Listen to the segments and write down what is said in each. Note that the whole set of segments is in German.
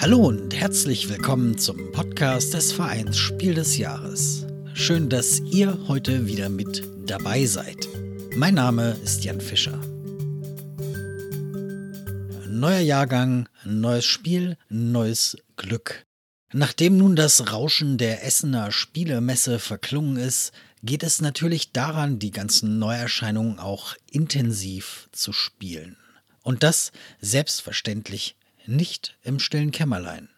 Hallo und herzlich willkommen zum Podcast des Vereins Spiel des Jahres. Schön, dass ihr heute wieder mit dabei seid. Mein Name ist Jan Fischer. Neuer Jahrgang, neues Spiel, neues Glück. Nachdem nun das Rauschen der Essener Spielemesse verklungen ist, geht es natürlich daran, die ganzen Neuerscheinungen auch intensiv zu spielen. Und das selbstverständlich nicht im stillen Kämmerlein.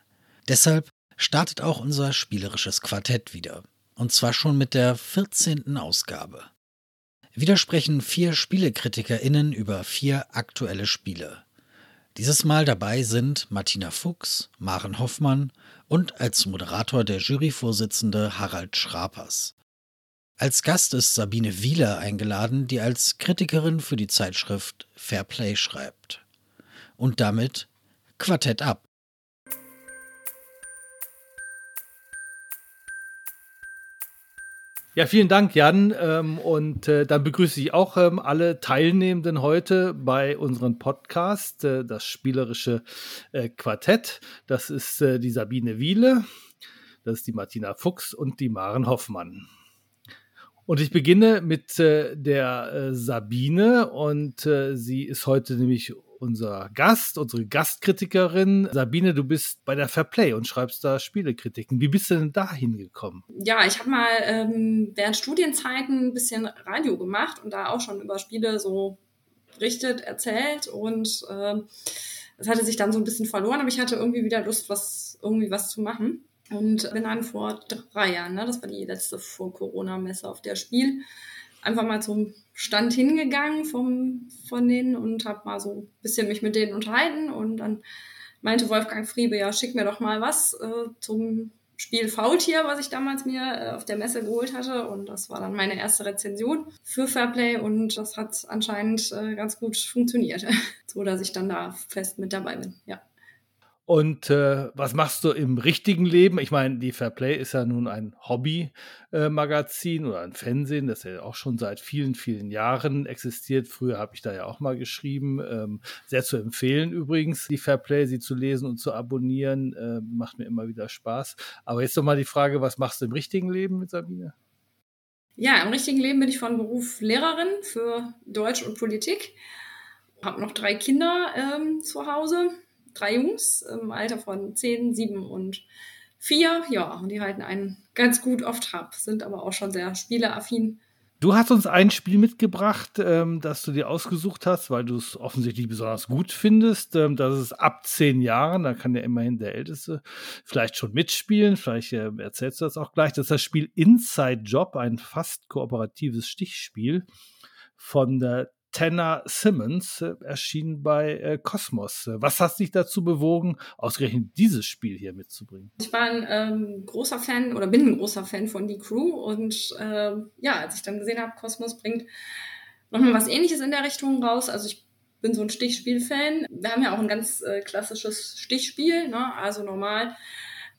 Deshalb startet auch unser spielerisches Quartett wieder. Und zwar schon mit der 14. Ausgabe. Wieder sprechen vier SpielekritikerInnen über vier aktuelle Spiele. Dieses Mal dabei sind Martina Fuchs, Maren Hoffmann und als Moderator der Juryvorsitzende Harald Schrapers. Als Gast ist Sabine Wieler eingeladen, die als Kritikerin für die Zeitschrift Fairplay schreibt. Und damit Quartett ab. Ja, vielen Dank, Jan. Ähm, und äh, dann begrüße ich auch ähm, alle Teilnehmenden heute bei unserem Podcast, äh, das spielerische äh, Quartett. Das ist die Sabine Wiele, das ist die Martina Fuchs und die Maren Hoffmann. Und ich beginne mit der Sabine und sie ist heute nämlich unser Gast, unsere Gastkritikerin. Sabine, du bist bei der Fairplay und schreibst da Spielekritiken. Wie bist du denn da hingekommen? Ja, ich habe mal ähm, während Studienzeiten ein bisschen Radio gemacht und da auch schon über Spiele so berichtet, erzählt und äh, hatte sich dann so ein bisschen verloren, aber ich hatte irgendwie wieder Lust, was irgendwie was zu machen. Und bin dann vor drei Jahren, ne, das war die letzte vor Corona-Messe auf der Spiel, einfach mal zum Stand hingegangen vom, von denen und habe mal so ein bisschen mich mit denen unterhalten und dann meinte Wolfgang Friebe, ja, schick mir doch mal was äh, zum Spiel Faultier, was ich damals mir äh, auf der Messe geholt hatte. Und das war dann meine erste Rezension für Fairplay und das hat anscheinend äh, ganz gut funktioniert. so dass ich dann da fest mit dabei bin, ja. Und äh, was machst du im richtigen Leben? Ich meine, die Fairplay ist ja nun ein Hobby-Magazin äh, oder ein Fernsehen, das ja auch schon seit vielen, vielen Jahren existiert. Früher habe ich da ja auch mal geschrieben. Ähm, sehr zu empfehlen übrigens, die Fairplay, sie zu lesen und zu abonnieren. Äh, macht mir immer wieder Spaß. Aber jetzt doch mal die Frage, was machst du im richtigen Leben mit Sabine? Ja, im richtigen Leben bin ich von Beruf Lehrerin für Deutsch und Politik. Habe noch drei Kinder ähm, zu Hause drei Jungs im Alter von zehn, sieben und vier. Ja, und die halten einen ganz gut auf Trab, sind aber auch schon sehr spieleaffin. Du hast uns ein Spiel mitgebracht, ähm, das du dir ausgesucht hast, weil du es offensichtlich besonders gut findest. Ähm, das ist ab zehn Jahren, da kann ja immerhin der Älteste vielleicht schon mitspielen. Vielleicht äh, erzählst du das auch gleich. Das ist das Spiel Inside Job, ein fast kooperatives Stichspiel von der Tanner Simmons äh, erschien bei äh, Cosmos. Was hat dich dazu bewogen, ausgerechnet dieses Spiel hier mitzubringen? Ich war ein ähm, großer Fan oder bin ein großer Fan von Die Crew und äh, ja, als ich dann gesehen habe, Cosmos bringt nochmal was ähnliches in der Richtung raus. Also ich bin so ein Stichspiel-Fan. Wir haben ja auch ein ganz äh, klassisches Stichspiel, ne? also normal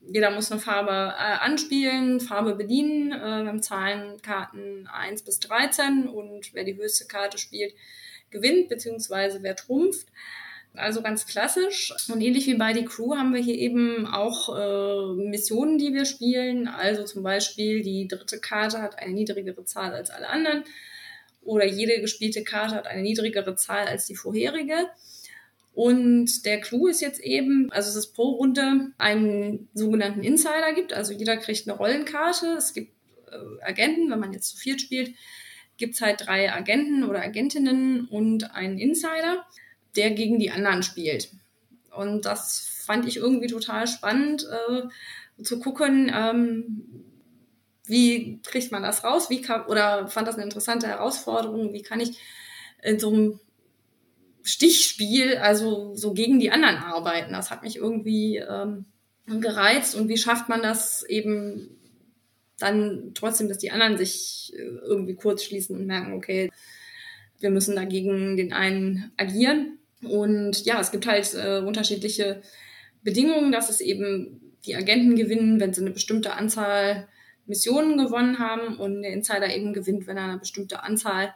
jeder muss eine Farbe äh, anspielen, Farbe bedienen. Äh, wir haben Zahlenkarten 1 bis 13 und wer die höchste Karte spielt, gewinnt, beziehungsweise wer trumpft. Also ganz klassisch. Und ähnlich wie bei die Crew haben wir hier eben auch äh, Missionen, die wir spielen. Also zum Beispiel die dritte Karte hat eine niedrigere Zahl als alle anderen. Oder jede gespielte Karte hat eine niedrigere Zahl als die vorherige. Und der Clou ist jetzt eben, also dass es pro Runde einen sogenannten Insider gibt. Also jeder kriegt eine Rollenkarte. Es gibt äh, Agenten, wenn man jetzt zu viert spielt, gibt es halt drei Agenten oder Agentinnen und einen Insider, der gegen die anderen spielt. Und das fand ich irgendwie total spannend äh, zu gucken, ähm, wie kriegt man das raus? Wie kann, oder fand das eine interessante Herausforderung? Wie kann ich in so einem Stichspiel, also so gegen die anderen arbeiten. Das hat mich irgendwie ähm, gereizt. Und wie schafft man das eben dann trotzdem, dass die anderen sich äh, irgendwie kurz schließen und merken, okay, wir müssen dagegen den einen agieren. Und ja, es gibt halt äh, unterschiedliche Bedingungen, dass es eben die Agenten gewinnen, wenn sie eine bestimmte Anzahl Missionen gewonnen haben und der Insider eben gewinnt, wenn er eine bestimmte Anzahl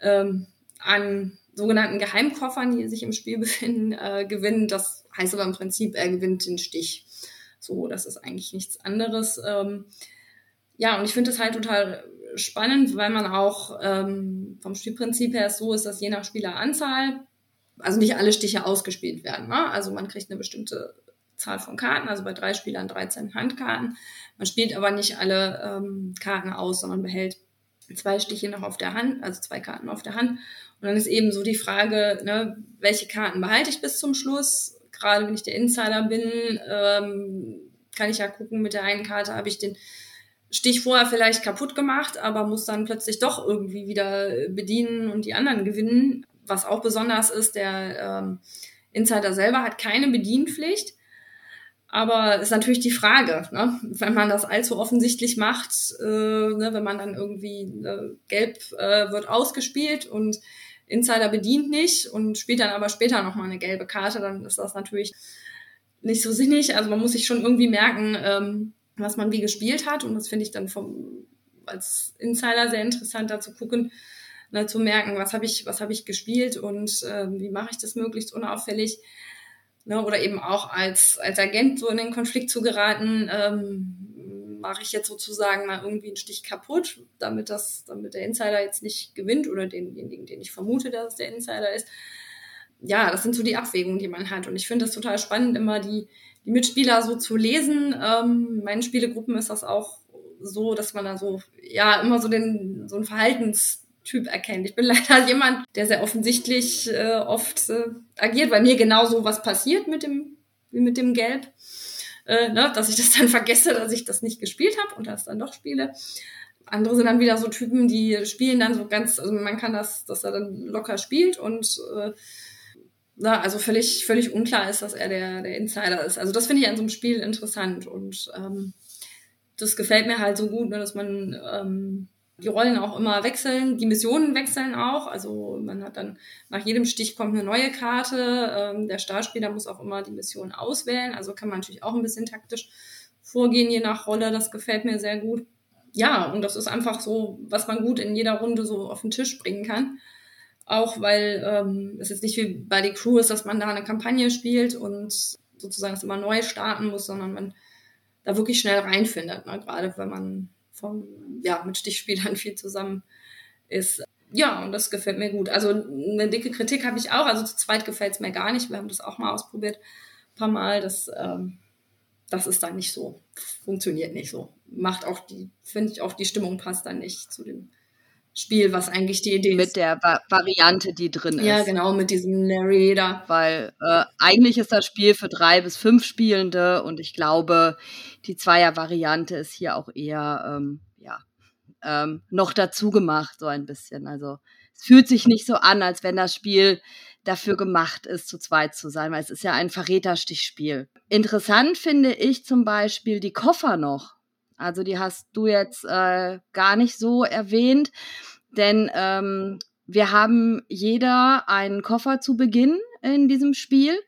ähm, an sogenannten Geheimkoffern, die sich im Spiel befinden, äh, gewinnen. Das heißt aber im Prinzip, er gewinnt den Stich. So, das ist eigentlich nichts anderes. Ähm, ja, und ich finde es halt total spannend, weil man auch ähm, vom Spielprinzip her so ist, dass je nach Spieleranzahl, also nicht alle Stiche ausgespielt werden. Ne? Also man kriegt eine bestimmte Zahl von Karten, also bei drei Spielern 13 Handkarten. Man spielt aber nicht alle ähm, Karten aus, sondern behält zwei Stiche noch auf der Hand, also zwei Karten auf der Hand. Und dann ist eben so die Frage, ne, welche Karten behalte ich bis zum Schluss? Gerade wenn ich der Insider bin, ähm, kann ich ja gucken, mit der einen Karte habe ich den Stich vorher vielleicht kaputt gemacht, aber muss dann plötzlich doch irgendwie wieder bedienen und die anderen gewinnen. Was auch besonders ist, der ähm, Insider selber hat keine Bedienpflicht. Aber ist natürlich die Frage, ne? wenn man das allzu offensichtlich macht, äh, ne? wenn man dann irgendwie äh, gelb äh, wird ausgespielt und Insider bedient nicht und spielt dann aber später nochmal eine gelbe Karte, dann ist das natürlich nicht so sinnig. Also man muss sich schon irgendwie merken, ähm, was man wie gespielt hat. Und das finde ich dann vom, als Insider sehr interessant, da zu gucken, ne, zu merken, was habe ich, was ich gespielt und äh, wie mache ich das möglichst unauffällig. Ne, oder eben auch als, als Agent so in den Konflikt zu geraten, ähm, mache ich jetzt sozusagen mal irgendwie einen Stich kaputt, damit das, damit der Insider jetzt nicht gewinnt oder denjenigen, den ich vermute, dass es der Insider ist. Ja, das sind so die Abwägungen, die man hat. Und ich finde das total spannend, immer die, die Mitspieler so zu lesen. Ähm, meinen Spielegruppen ist das auch so, dass man da so, ja, immer so den, so einen Verhaltenstyp erkennt. Ich bin leider jemand, der sehr offensichtlich äh, oft äh, agiert, weil mir genauso was passiert mit dem, wie mit dem Gelb. Äh, ne, dass ich das dann vergesse, dass ich das nicht gespielt habe und das dann doch spiele. Andere sind dann wieder so Typen, die spielen dann so ganz, also man kann das, dass er dann locker spielt und äh, na, also völlig, völlig unklar ist, dass er der, der Insider ist. Also das finde ich an so einem Spiel interessant und ähm, das gefällt mir halt so gut, ne, dass man ähm, die Rollen auch immer wechseln, die Missionen wechseln auch. Also man hat dann nach jedem Stich kommt eine neue Karte. Ähm, der Startspieler muss auch immer die Mission auswählen. Also kann man natürlich auch ein bisschen taktisch vorgehen, je nach Rolle. Das gefällt mir sehr gut. Ja, und das ist einfach so, was man gut in jeder Runde so auf den Tisch bringen kann. Auch weil ähm, es jetzt nicht wie bei die Crew ist, dass man da eine Kampagne spielt und sozusagen es immer neu starten muss, sondern man da wirklich schnell reinfindet, ne? gerade wenn man vom, ja, mit Stichspielern viel zusammen ist. Ja, und das gefällt mir gut. Also eine dicke Kritik habe ich auch. Also zu zweit gefällt es mir gar nicht. Wir haben das auch mal ausprobiert, ein paar Mal. Das, ähm, das ist dann nicht so. Funktioniert nicht so. Macht auch die, finde ich auch, die Stimmung passt dann nicht zu dem Spiel, was eigentlich die Idee mit ist. Mit der Va Variante, die drin ist. Ja, genau, mit diesem Narrator. Weil äh, eigentlich ist das Spiel für drei bis fünf Spielende und ich glaube, die Zweier-Variante ist hier auch eher ähm, ja, ähm, noch dazu gemacht, so ein bisschen. Also es fühlt sich nicht so an, als wenn das Spiel dafür gemacht ist, zu zweit zu sein, weil es ist ja ein Verräterstichspiel. Interessant finde ich zum Beispiel die Koffer noch. Also die hast du jetzt äh, gar nicht so erwähnt, denn ähm, wir haben jeder einen Koffer zu Beginn in diesem Spiel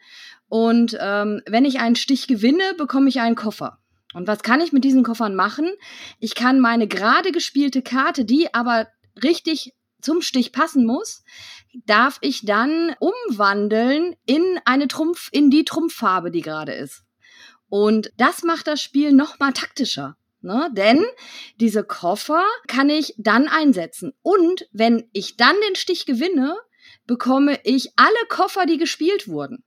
und ähm, wenn ich einen Stich gewinne, bekomme ich einen Koffer. Und was kann ich mit diesen Koffern machen? Ich kann meine gerade gespielte Karte, die aber richtig zum Stich passen muss, darf ich dann umwandeln in eine Trumpf, in die Trumpffarbe, die gerade ist. Und das macht das Spiel noch mal taktischer. Ne? Denn diese Koffer kann ich dann einsetzen. Und wenn ich dann den Stich gewinne, bekomme ich alle Koffer, die gespielt wurden.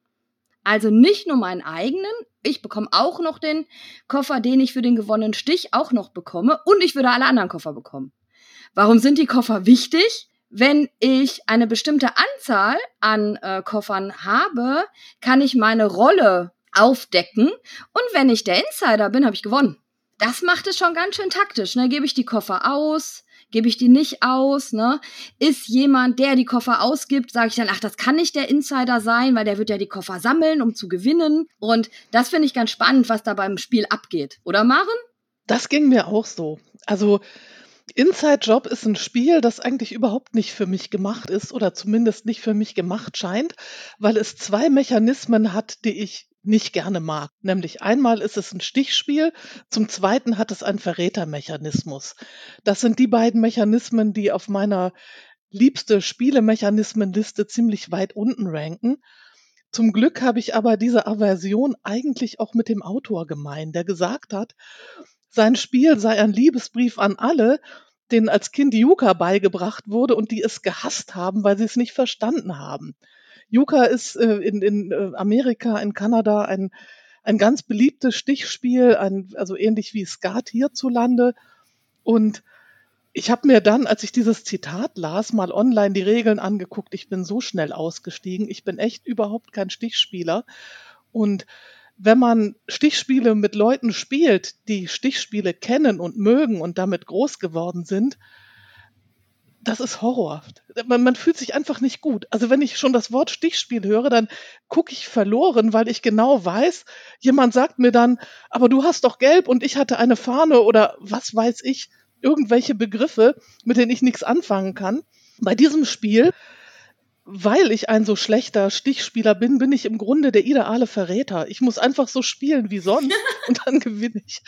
Also nicht nur meinen eigenen, ich bekomme auch noch den Koffer, den ich für den gewonnenen Stich auch noch bekomme. Und ich würde alle anderen Koffer bekommen. Warum sind die Koffer wichtig? Wenn ich eine bestimmte Anzahl an äh, Koffern habe, kann ich meine Rolle aufdecken. Und wenn ich der Insider bin, habe ich gewonnen das macht es schon ganz schön taktisch. Ne? Gebe ich die Koffer aus? Gebe ich die nicht aus? Ne? Ist jemand, der die Koffer ausgibt, sage ich dann, ach, das kann nicht der Insider sein, weil der wird ja die Koffer sammeln, um zu gewinnen. Und das finde ich ganz spannend, was da beim Spiel abgeht. Oder Maren? Das ging mir auch so. Also Inside Job ist ein Spiel, das eigentlich überhaupt nicht für mich gemacht ist oder zumindest nicht für mich gemacht scheint, weil es zwei Mechanismen hat, die ich nicht gerne mag. Nämlich einmal ist es ein Stichspiel, zum zweiten hat es einen Verrätermechanismus. Das sind die beiden Mechanismen, die auf meiner liebste Spielemechanismenliste ziemlich weit unten ranken. Zum Glück habe ich aber diese Aversion eigentlich auch mit dem Autor gemein, der gesagt hat, sein Spiel sei ein Liebesbrief an alle, denen als Kind Yuka beigebracht wurde und die es gehasst haben, weil sie es nicht verstanden haben. Yuka ist äh, in, in äh, Amerika, in Kanada ein, ein ganz beliebtes Stichspiel, ein, also ähnlich wie Skat hierzulande. Und ich habe mir dann, als ich dieses Zitat las, mal online die Regeln angeguckt. Ich bin so schnell ausgestiegen. Ich bin echt überhaupt kein Stichspieler. Und wenn man Stichspiele mit Leuten spielt, die Stichspiele kennen und mögen und damit groß geworden sind, das ist Horror. Man, man, fühlt sich einfach nicht gut. Also wenn ich schon das Wort Stichspiel höre, dann gucke ich verloren, weil ich genau weiß, jemand sagt mir dann, aber du hast doch gelb und ich hatte eine Fahne oder was weiß ich irgendwelche Begriffe, mit denen ich nichts anfangen kann. Bei diesem Spiel, weil ich ein so schlechter Stichspieler bin, bin ich im Grunde der ideale Verräter. Ich muss einfach so spielen wie sonst und dann gewinne ich.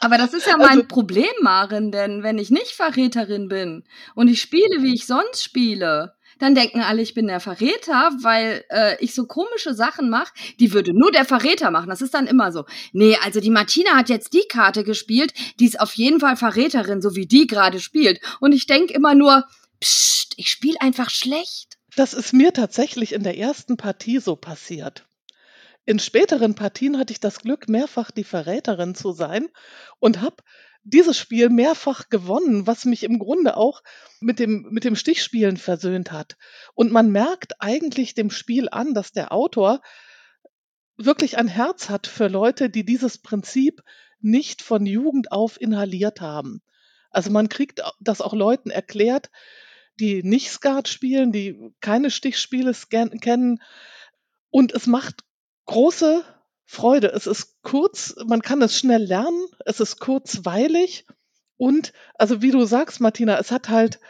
Aber das ist ja mein also, Problem, Maren, denn wenn ich nicht Verräterin bin und ich spiele, wie ich sonst spiele, dann denken alle, ich bin der Verräter, weil äh, ich so komische Sachen mache, die würde nur der Verräter machen. Das ist dann immer so. Nee, also die Martina hat jetzt die Karte gespielt, die ist auf jeden Fall Verräterin, so wie die gerade spielt. Und ich denke immer nur, psst, ich spiele einfach schlecht. Das ist mir tatsächlich in der ersten Partie so passiert. In späteren Partien hatte ich das Glück, mehrfach die Verräterin zu sein und habe dieses Spiel mehrfach gewonnen, was mich im Grunde auch mit dem, mit dem Stichspielen versöhnt hat. Und man merkt eigentlich dem Spiel an, dass der Autor wirklich ein Herz hat für Leute, die dieses Prinzip nicht von Jugend auf inhaliert haben. Also man kriegt das auch Leuten erklärt, die nicht Skat spielen, die keine Stichspiele kennen. Und es macht große Freude. Es ist kurz, man kann es schnell lernen, es ist kurzweilig und, also wie du sagst, Martina, es hat halt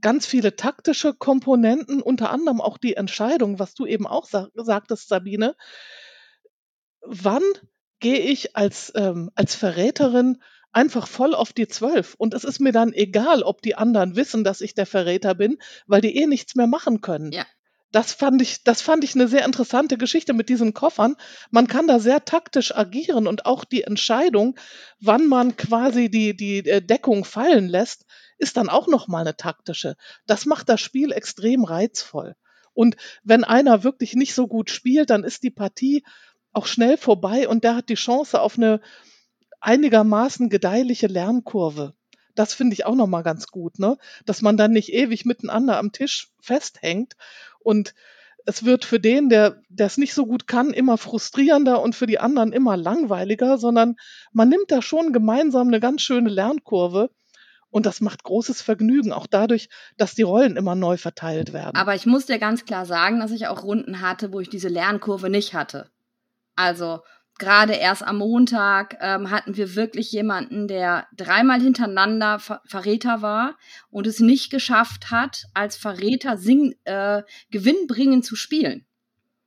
ganz viele taktische Komponenten, unter anderem auch die Entscheidung, was du eben auch sag, sagtest, Sabine. Wann gehe ich als, ähm, als Verräterin einfach voll auf die Zwölf? Und es ist mir dann egal, ob die anderen wissen, dass ich der Verräter bin, weil die eh nichts mehr machen können. Ja das fand ich, das fand ich eine sehr interessante Geschichte mit diesen Koffern. Man kann da sehr taktisch agieren und auch die Entscheidung, wann man quasi die, die äh, Deckung fallen lässt, ist dann auch nochmal eine taktische. Das macht das Spiel extrem reizvoll. Und wenn einer wirklich nicht so gut spielt, dann ist die Partie auch schnell vorbei und der hat die Chance auf eine einigermaßen gedeihliche Lernkurve. Das finde ich auch nochmal ganz gut, ne? Dass man dann nicht ewig miteinander am Tisch festhängt und es wird für den, der es nicht so gut kann, immer frustrierender und für die anderen immer langweiliger, sondern man nimmt da schon gemeinsam eine ganz schöne Lernkurve. Und das macht großes Vergnügen, auch dadurch, dass die Rollen immer neu verteilt werden. Aber ich muss dir ganz klar sagen, dass ich auch Runden hatte, wo ich diese Lernkurve nicht hatte. Also gerade erst am Montag ähm, hatten wir wirklich jemanden, der dreimal hintereinander Ver Verräter war und es nicht geschafft hat, als Verräter sing äh, gewinnbringend zu spielen.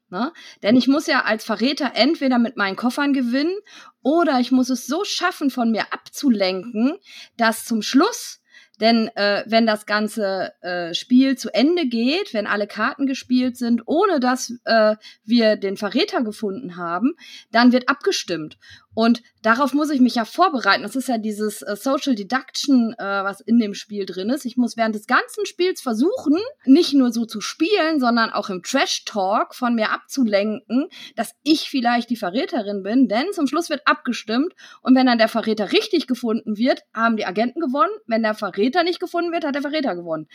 Ne? Denn ich muss ja als Verräter entweder mit meinen Koffern gewinnen oder ich muss es so schaffen, von mir abzulenken, dass zum Schluss denn äh, wenn das ganze äh, Spiel zu Ende geht, wenn alle Karten gespielt sind, ohne dass äh, wir den Verräter gefunden haben, dann wird abgestimmt. Und darauf muss ich mich ja vorbereiten. Das ist ja dieses äh, Social Deduction, äh, was in dem Spiel drin ist. Ich muss während des ganzen Spiels versuchen, nicht nur so zu spielen, sondern auch im Trash Talk von mir abzulenken, dass ich vielleicht die Verräterin bin. Denn zum Schluss wird abgestimmt. Und wenn dann der Verräter richtig gefunden wird, haben die Agenten gewonnen. Wenn der Verräter nicht gefunden wird, hat der Verräter gewonnen.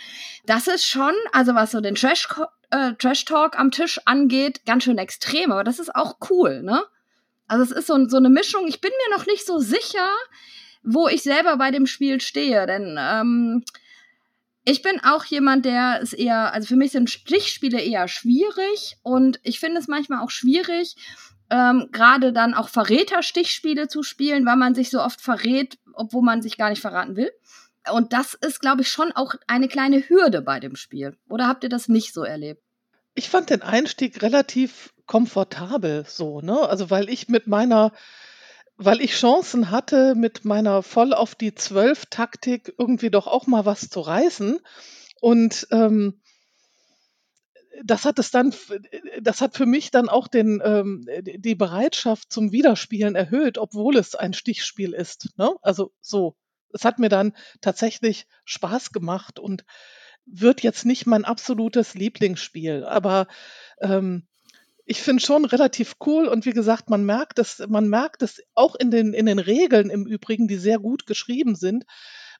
Das ist schon, also was so den Trash, äh, Trash Talk am Tisch angeht, ganz schön extrem. Aber das ist auch cool, ne? Also es ist so, so eine Mischung. Ich bin mir noch nicht so sicher, wo ich selber bei dem Spiel stehe, denn ähm, ich bin auch jemand, der es eher, also für mich sind Stichspiele eher schwierig und ich finde es manchmal auch schwierig, ähm, gerade dann auch Verräter-Stichspiele zu spielen, weil man sich so oft verrät, obwohl man sich gar nicht verraten will. Und das ist, glaube ich, schon auch eine kleine Hürde bei dem Spiel. Oder habt ihr das nicht so erlebt? Ich fand den Einstieg relativ komfortabel so, ne? Also, weil ich mit meiner weil ich Chancen hatte, mit meiner voll auf die Zwölf Taktik irgendwie doch auch mal was zu reißen Und ähm, das hat es dann, das hat für mich dann auch den, ähm, die Bereitschaft zum Wiederspielen erhöht, obwohl es ein Stichspiel ist. Ne? Also so. Es hat mir dann tatsächlich Spaß gemacht und wird jetzt nicht mein absolutes Lieblingsspiel, aber ähm, ich finde schon relativ cool und wie gesagt, man merkt es, man merkt es auch in den, in den Regeln im Übrigen, die sehr gut geschrieben sind,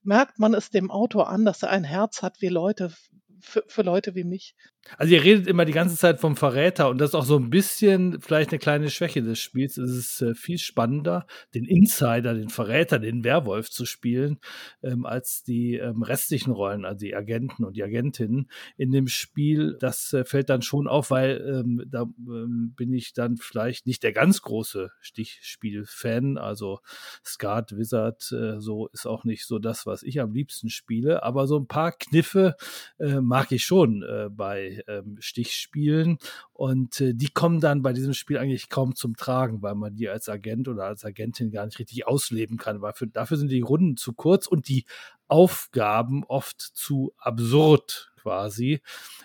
merkt man es dem Autor an, dass er ein Herz hat wie Leute, für, für Leute wie mich. Also ihr redet immer die ganze Zeit vom Verräter und das ist auch so ein bisschen vielleicht eine kleine Schwäche des Spiels. Es ist äh, viel spannender, den Insider, den Verräter, den Werwolf zu spielen, ähm, als die ähm, restlichen Rollen, also die Agenten und die Agentinnen in dem Spiel. Das äh, fällt dann schon auf, weil ähm, da ähm, bin ich dann vielleicht nicht der ganz große Stichspiel-Fan. Also Skat, Wizard, äh, so ist auch nicht so das, was ich am liebsten spiele. Aber so ein paar Kniffe äh, mag ich schon äh, bei ähm, Stichspielen. Und äh, die kommen dann bei diesem Spiel eigentlich kaum zum Tragen, weil man die als Agent oder als Agentin gar nicht richtig ausleben kann, weil für, dafür sind die Runden zu kurz und die Aufgaben oft zu absurd quasi.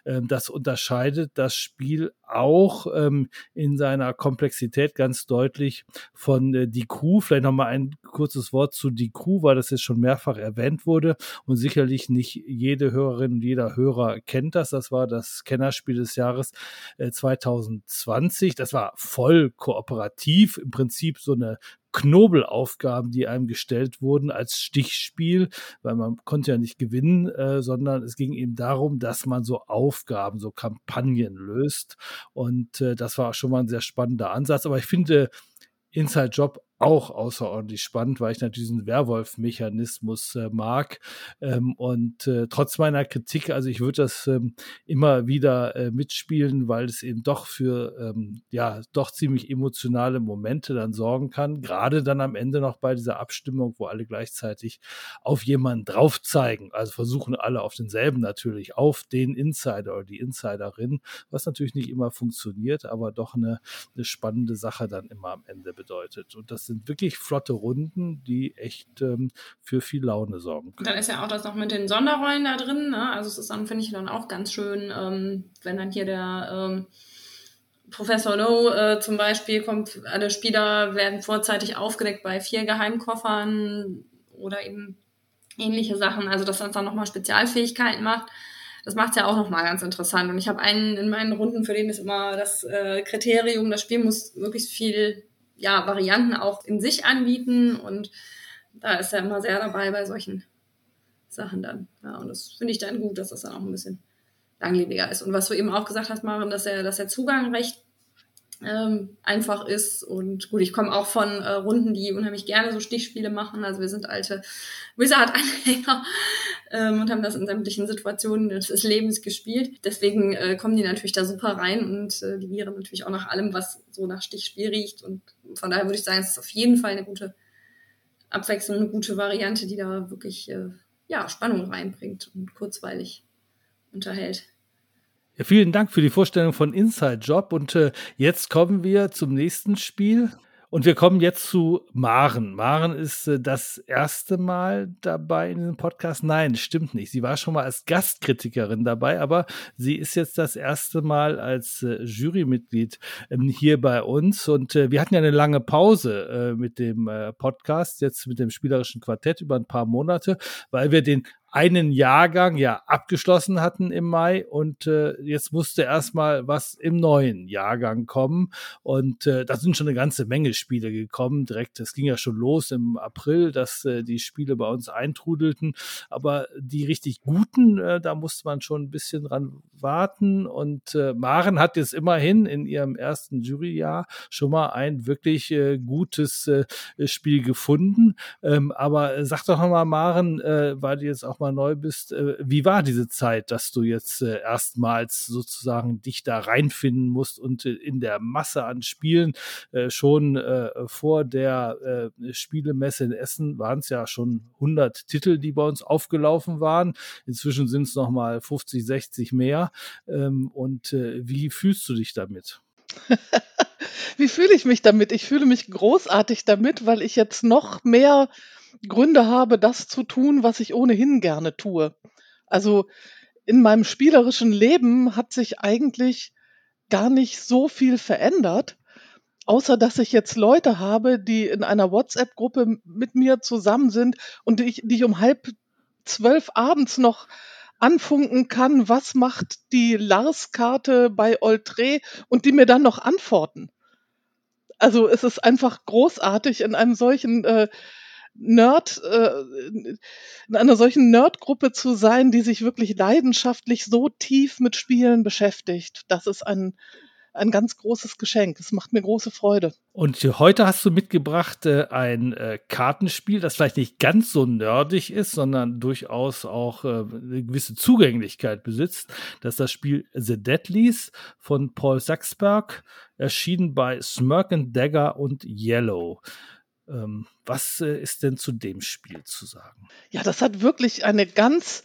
Ähm, das unterscheidet das Spiel auch ähm, in seiner Komplexität ganz deutlich von äh, Die Crew. Vielleicht nochmal ein kurzes Wort zu Die Crew, weil das jetzt schon mehrfach erwähnt wurde und sicherlich nicht jede Hörerin und jeder Hörer kennt das. Das war das Kennerspiel des Jahres äh, 2020. Das war voll kooperativ, im Prinzip so eine Knobelaufgaben, die einem gestellt wurden als Stichspiel, weil man konnte ja nicht gewinnen, äh, sondern es ging eben darum, dass man so Aufgaben, so Kampagnen löst. Und äh, das war schon mal ein sehr spannender Ansatz. Aber ich finde Inside Job auch außerordentlich spannend, weil ich natürlich diesen Werwolf-Mechanismus äh, mag. Ähm, und äh, trotz meiner Kritik, also ich würde das ähm, immer wieder äh, mitspielen, weil es eben doch für ähm, ja doch ziemlich emotionale Momente dann sorgen kann. Gerade dann am Ende noch bei dieser Abstimmung, wo alle gleichzeitig auf jemanden drauf zeigen. Also versuchen alle auf denselben natürlich, auf den Insider oder die Insiderin, was natürlich nicht immer funktioniert, aber doch eine, eine spannende Sache dann immer am Ende bedeutet. Und das sind wirklich flotte Runden, die echt ähm, für viel Laune sorgen. Dann ist ja auch das noch mit den Sonderrollen da drin. Ne? Also es ist dann, finde ich, dann auch ganz schön, ähm, wenn dann hier der ähm, Professor No äh, zum Beispiel kommt, alle Spieler werden vorzeitig aufgedeckt bei vier Geheimkoffern oder eben ähnliche Sachen. Also dass das dann nochmal Spezialfähigkeiten macht das macht es ja auch nochmal ganz interessant. Und ich habe einen in meinen Runden, für den ist immer das äh, Kriterium, das Spiel muss möglichst viel ja, Varianten auch in sich anbieten und da ist er immer sehr dabei bei solchen Sachen dann. Ja, und das finde ich dann gut, dass das dann auch ein bisschen langlebiger ist. Und was du eben auch gesagt hast, Maren, dass der, dass der Zugang recht ähm, einfach ist. Und gut, ich komme auch von äh, Runden, die unheimlich gerne so Stichspiele machen. Also wir sind alte Wizard-Anhänger ähm, und haben das in sämtlichen Situationen des Lebens gespielt. Deswegen äh, kommen die natürlich da super rein und äh, die viren natürlich auch nach allem, was so nach Stichspiel riecht. Und von daher würde ich sagen, es ist auf jeden Fall eine gute Abwechslung, eine gute Variante, die da wirklich äh, ja, Spannung reinbringt und kurzweilig unterhält. Vielen Dank für die Vorstellung von Inside Job. Und äh, jetzt kommen wir zum nächsten Spiel. Und wir kommen jetzt zu Maren. Maren ist äh, das erste Mal dabei in diesem Podcast. Nein, stimmt nicht. Sie war schon mal als Gastkritikerin dabei, aber sie ist jetzt das erste Mal als äh, Jurymitglied ähm, hier bei uns. Und äh, wir hatten ja eine lange Pause äh, mit dem äh, Podcast, jetzt mit dem spielerischen Quartett über ein paar Monate, weil wir den einen Jahrgang ja abgeschlossen hatten im Mai und äh, jetzt musste erstmal was im neuen Jahrgang kommen und äh, da sind schon eine ganze Menge Spiele gekommen. Direkt, es ging ja schon los im April, dass äh, die Spiele bei uns eintrudelten, aber die richtig guten, äh, da musste man schon ein bisschen dran warten und äh, Maren hat jetzt immerhin in ihrem ersten Juryjahr schon mal ein wirklich äh, gutes äh, Spiel gefunden. Ähm, aber äh, sag doch nochmal, Maren, äh, weil du jetzt auch mal neu bist, äh, wie war diese Zeit, dass du jetzt äh, erstmals sozusagen dich da reinfinden musst und äh, in der Masse an Spielen schon vor der Spielemesse in Essen waren es ja schon 100 Titel, die bei uns aufgelaufen waren. Inzwischen sind es noch mal 50, 60 mehr. Ähm, und wie fühlst du dich damit? Wie fühle ich mich damit? Ich fühle mich großartig damit, weil ich jetzt noch mehr Gründe habe, das zu tun, was ich ohnehin gerne tue. Also in meinem spielerischen Leben hat sich eigentlich gar nicht so viel verändert, außer dass ich jetzt Leute habe, die in einer WhatsApp-Gruppe mit mir zusammen sind und die ich, die ich um halb zwölf abends noch anfunken kann, was macht die Lars-Karte bei Oltre und die mir dann noch antworten. Also es ist einfach großartig in einem solchen äh, Nerd, äh, in einer solchen Nerdgruppe zu sein, die sich wirklich leidenschaftlich so tief mit Spielen beschäftigt. Das ist ein, ein ganz großes Geschenk. Es macht mir große Freude. Und heute hast du mitgebracht äh, ein äh, Kartenspiel, das vielleicht nicht ganz so nerdig ist, sondern durchaus auch äh, eine gewisse Zugänglichkeit besitzt. Das ist das Spiel The Deadlies von Paul Saxberg, erschienen bei Smirk and Dagger und Yellow. Ähm, was äh, ist denn zu dem Spiel zu sagen? Ja, das hat wirklich eine ganz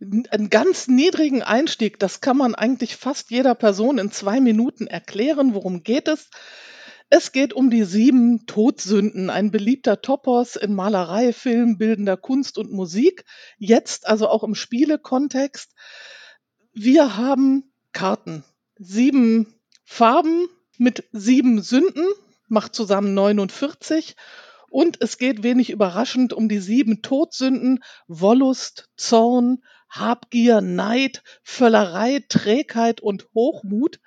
einen ganz niedrigen Einstieg. Das kann man eigentlich fast jeder Person in zwei Minuten erklären. Worum geht es? Es geht um die sieben Todsünden, ein beliebter Topos in Malerei, Film, bildender Kunst und Musik. Jetzt also auch im Spielekontext. Wir haben Karten, sieben Farben mit sieben Sünden, macht zusammen 49. Und es geht wenig überraschend um die sieben Todsünden, Wollust, Zorn, Habgier, Neid, Völlerei, Trägheit und Hochmut.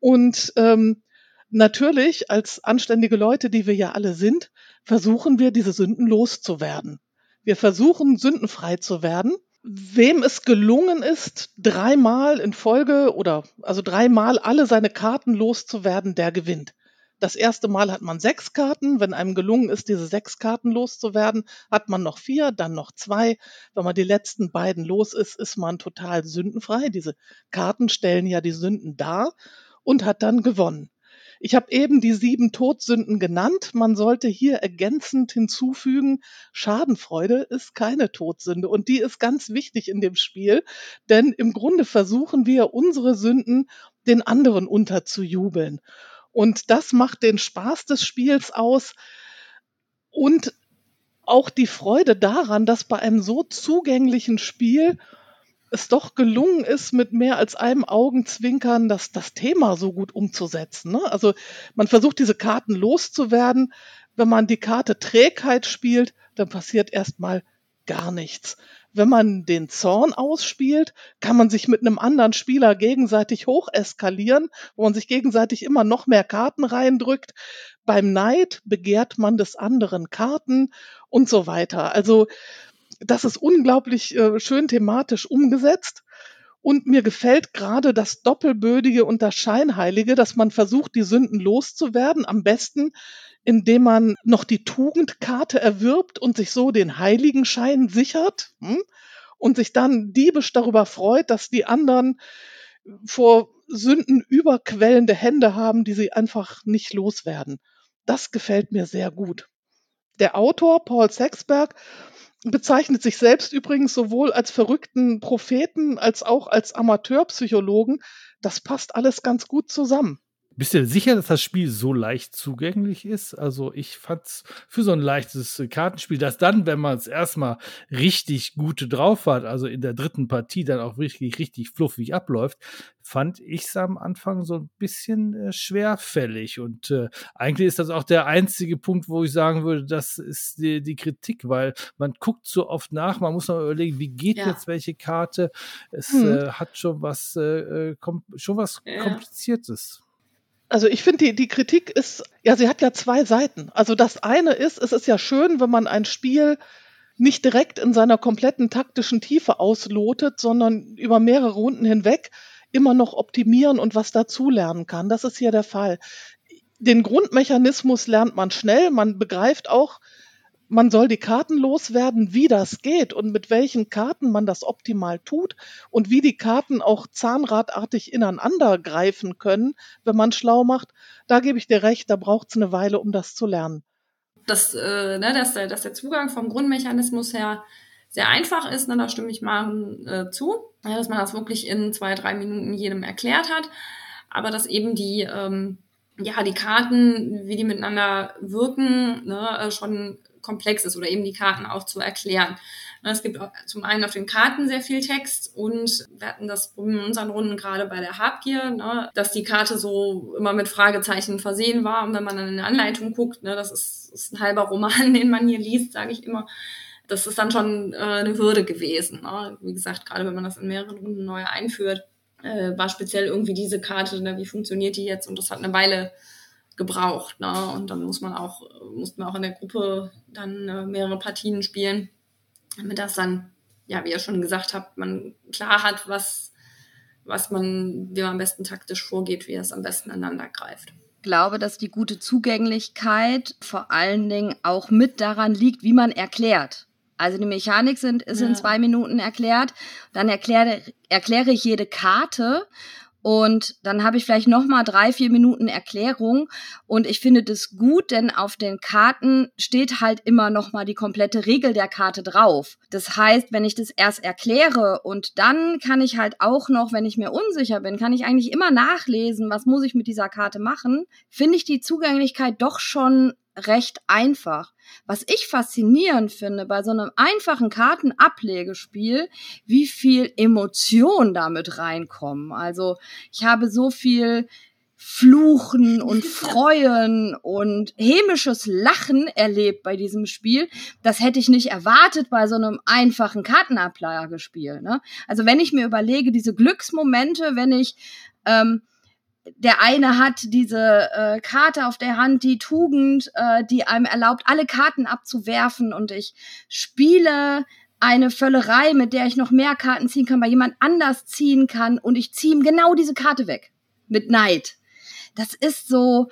Und ähm, natürlich, als anständige Leute, die wir ja alle sind, versuchen wir, diese Sünden loszuwerden. Wir versuchen, sündenfrei zu werden. Wem es gelungen ist, dreimal in Folge oder also dreimal alle seine Karten loszuwerden, der gewinnt. Das erste Mal hat man sechs Karten. Wenn einem gelungen ist, diese sechs Karten loszuwerden, hat man noch vier, dann noch zwei. Wenn man die letzten beiden los ist, ist man total sündenfrei. Diese Karten stellen ja die Sünden dar und hat dann gewonnen. Ich habe eben die sieben Todsünden genannt. Man sollte hier ergänzend hinzufügen, Schadenfreude ist keine Todsünde und die ist ganz wichtig in dem Spiel, denn im Grunde versuchen wir unsere Sünden den anderen unterzujubeln. Und das macht den Spaß des Spiels aus und auch die Freude daran, dass bei einem so zugänglichen Spiel es doch gelungen ist, mit mehr als einem Augenzwinkern das, das Thema so gut umzusetzen. Ne? Also man versucht, diese Karten loszuwerden. Wenn man die Karte Trägheit spielt, dann passiert erstmal gar nichts. Wenn man den Zorn ausspielt, kann man sich mit einem anderen Spieler gegenseitig hocheskalieren, wo man sich gegenseitig immer noch mehr Karten reindrückt. Beim Neid begehrt man des anderen Karten und so weiter. Also das ist unglaublich äh, schön thematisch umgesetzt. Und mir gefällt gerade das Doppelbödige und das Scheinheilige, dass man versucht, die Sünden loszuwerden. Am besten indem man noch die Tugendkarte erwirbt und sich so den Heiligenschein sichert hm? und sich dann diebisch darüber freut, dass die anderen vor Sünden überquellende Hände haben, die sie einfach nicht loswerden. Das gefällt mir sehr gut. Der Autor Paul Sexberg bezeichnet sich selbst übrigens sowohl als verrückten Propheten als auch als Amateurpsychologen. Das passt alles ganz gut zusammen. Bist du sicher, dass das Spiel so leicht zugänglich ist? Also ich fand's für so ein leichtes Kartenspiel, das dann, wenn man es erstmal richtig gute drauf hat, also in der dritten Partie dann auch wirklich richtig fluffig abläuft, fand ich es am Anfang so ein bisschen äh, schwerfällig. Und äh, eigentlich ist das auch der einzige Punkt, wo ich sagen würde, das ist die, die Kritik, weil man guckt so oft nach, man muss noch überlegen, wie geht ja. jetzt welche Karte. Es hm. äh, hat schon was, äh, äh schon was ja. Kompliziertes. Also ich finde, die, die Kritik ist, ja, sie hat ja zwei Seiten. Also das eine ist, es ist ja schön, wenn man ein Spiel nicht direkt in seiner kompletten taktischen Tiefe auslotet, sondern über mehrere Runden hinweg immer noch optimieren und was dazulernen kann. Das ist hier der Fall. Den Grundmechanismus lernt man schnell, man begreift auch, man soll die Karten loswerden, wie das geht und mit welchen Karten man das optimal tut und wie die Karten auch zahnradartig ineinander greifen können, wenn man schlau macht. Da gebe ich dir recht, da braucht es eine Weile, um das zu lernen. Dass, äh, ne, dass, der, dass der Zugang vom Grundmechanismus her sehr einfach ist, ne, da stimme ich mal äh, zu, ja, dass man das wirklich in zwei, drei Minuten jedem erklärt hat, aber dass eben die, ähm, ja, die Karten, wie die miteinander wirken, ne, äh, schon komplex ist oder eben die Karten auch zu erklären. Es gibt zum einen auf den Karten sehr viel Text und wir hatten das in unseren Runden gerade bei der Habgier, ne, dass die Karte so immer mit Fragezeichen versehen war. Und wenn man dann in der Anleitung guckt, ne, das ist, ist ein halber Roman, den man hier liest, sage ich immer, das ist dann schon äh, eine Hürde gewesen. Ne? Wie gesagt, gerade wenn man das in mehreren Runden neu einführt, äh, war speziell irgendwie diese Karte, ne, wie funktioniert die jetzt? Und das hat eine Weile gebraucht. Ne? Und dann muss man auch, mussten wir auch in der Gruppe dann äh, mehrere Partien spielen, damit das dann, ja, wie ihr schon gesagt habt, man klar hat, was, was man, wie man am besten taktisch vorgeht, wie es am besten ineinander greift glaube, dass die gute Zugänglichkeit vor allen Dingen auch mit daran liegt, wie man erklärt. Also die Mechanik sind, ist ja. in zwei Minuten erklärt. Dann erkläre, erkläre ich jede Karte und dann habe ich vielleicht noch mal drei, vier Minuten Erklärung. Und ich finde das gut, denn auf den Karten steht halt immer noch mal die komplette Regel der Karte drauf. Das heißt, wenn ich das erst erkläre und dann kann ich halt auch noch, wenn ich mir unsicher bin, kann ich eigentlich immer nachlesen, was muss ich mit dieser Karte machen, finde ich die Zugänglichkeit doch schon recht einfach. Was ich faszinierend finde bei so einem einfachen Kartenablegespiel, wie viel Emotion damit reinkommen. Also ich habe so viel Fluchen und Freuen und hämisches Lachen erlebt bei diesem Spiel. Das hätte ich nicht erwartet bei so einem einfachen Kartenablagespiel. Ne? Also wenn ich mir überlege, diese Glücksmomente, wenn ich ähm, der eine hat diese äh, Karte auf der Hand, die Tugend, äh, die einem erlaubt, alle Karten abzuwerfen und ich spiele eine Völlerei, mit der ich noch mehr Karten ziehen kann, weil jemand anders ziehen kann und ich ziehe ihm genau diese Karte weg. Mit Neid. Das ist so,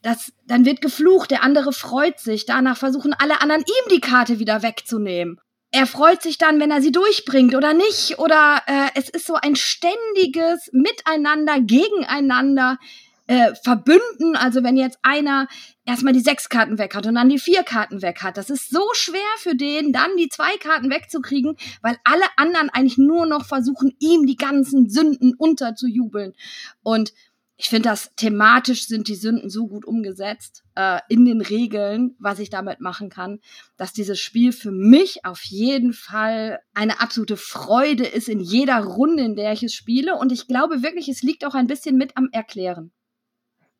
das, dann wird geflucht, der andere freut sich, danach versuchen alle anderen ihm die Karte wieder wegzunehmen er freut sich dann, wenn er sie durchbringt oder nicht. Oder äh, es ist so ein ständiges Miteinander, gegeneinander äh, verbünden. Also wenn jetzt einer erstmal die sechs Karten weg hat und dann die vier Karten weg hat, das ist so schwer für den, dann die zwei Karten wegzukriegen, weil alle anderen eigentlich nur noch versuchen, ihm die ganzen Sünden unterzujubeln. Und ich finde, das thematisch sind die Sünden so gut umgesetzt äh, in den Regeln, was ich damit machen kann, dass dieses Spiel für mich auf jeden Fall eine absolute Freude ist in jeder Runde, in der ich es spiele. Und ich glaube wirklich, es liegt auch ein bisschen mit am Erklären.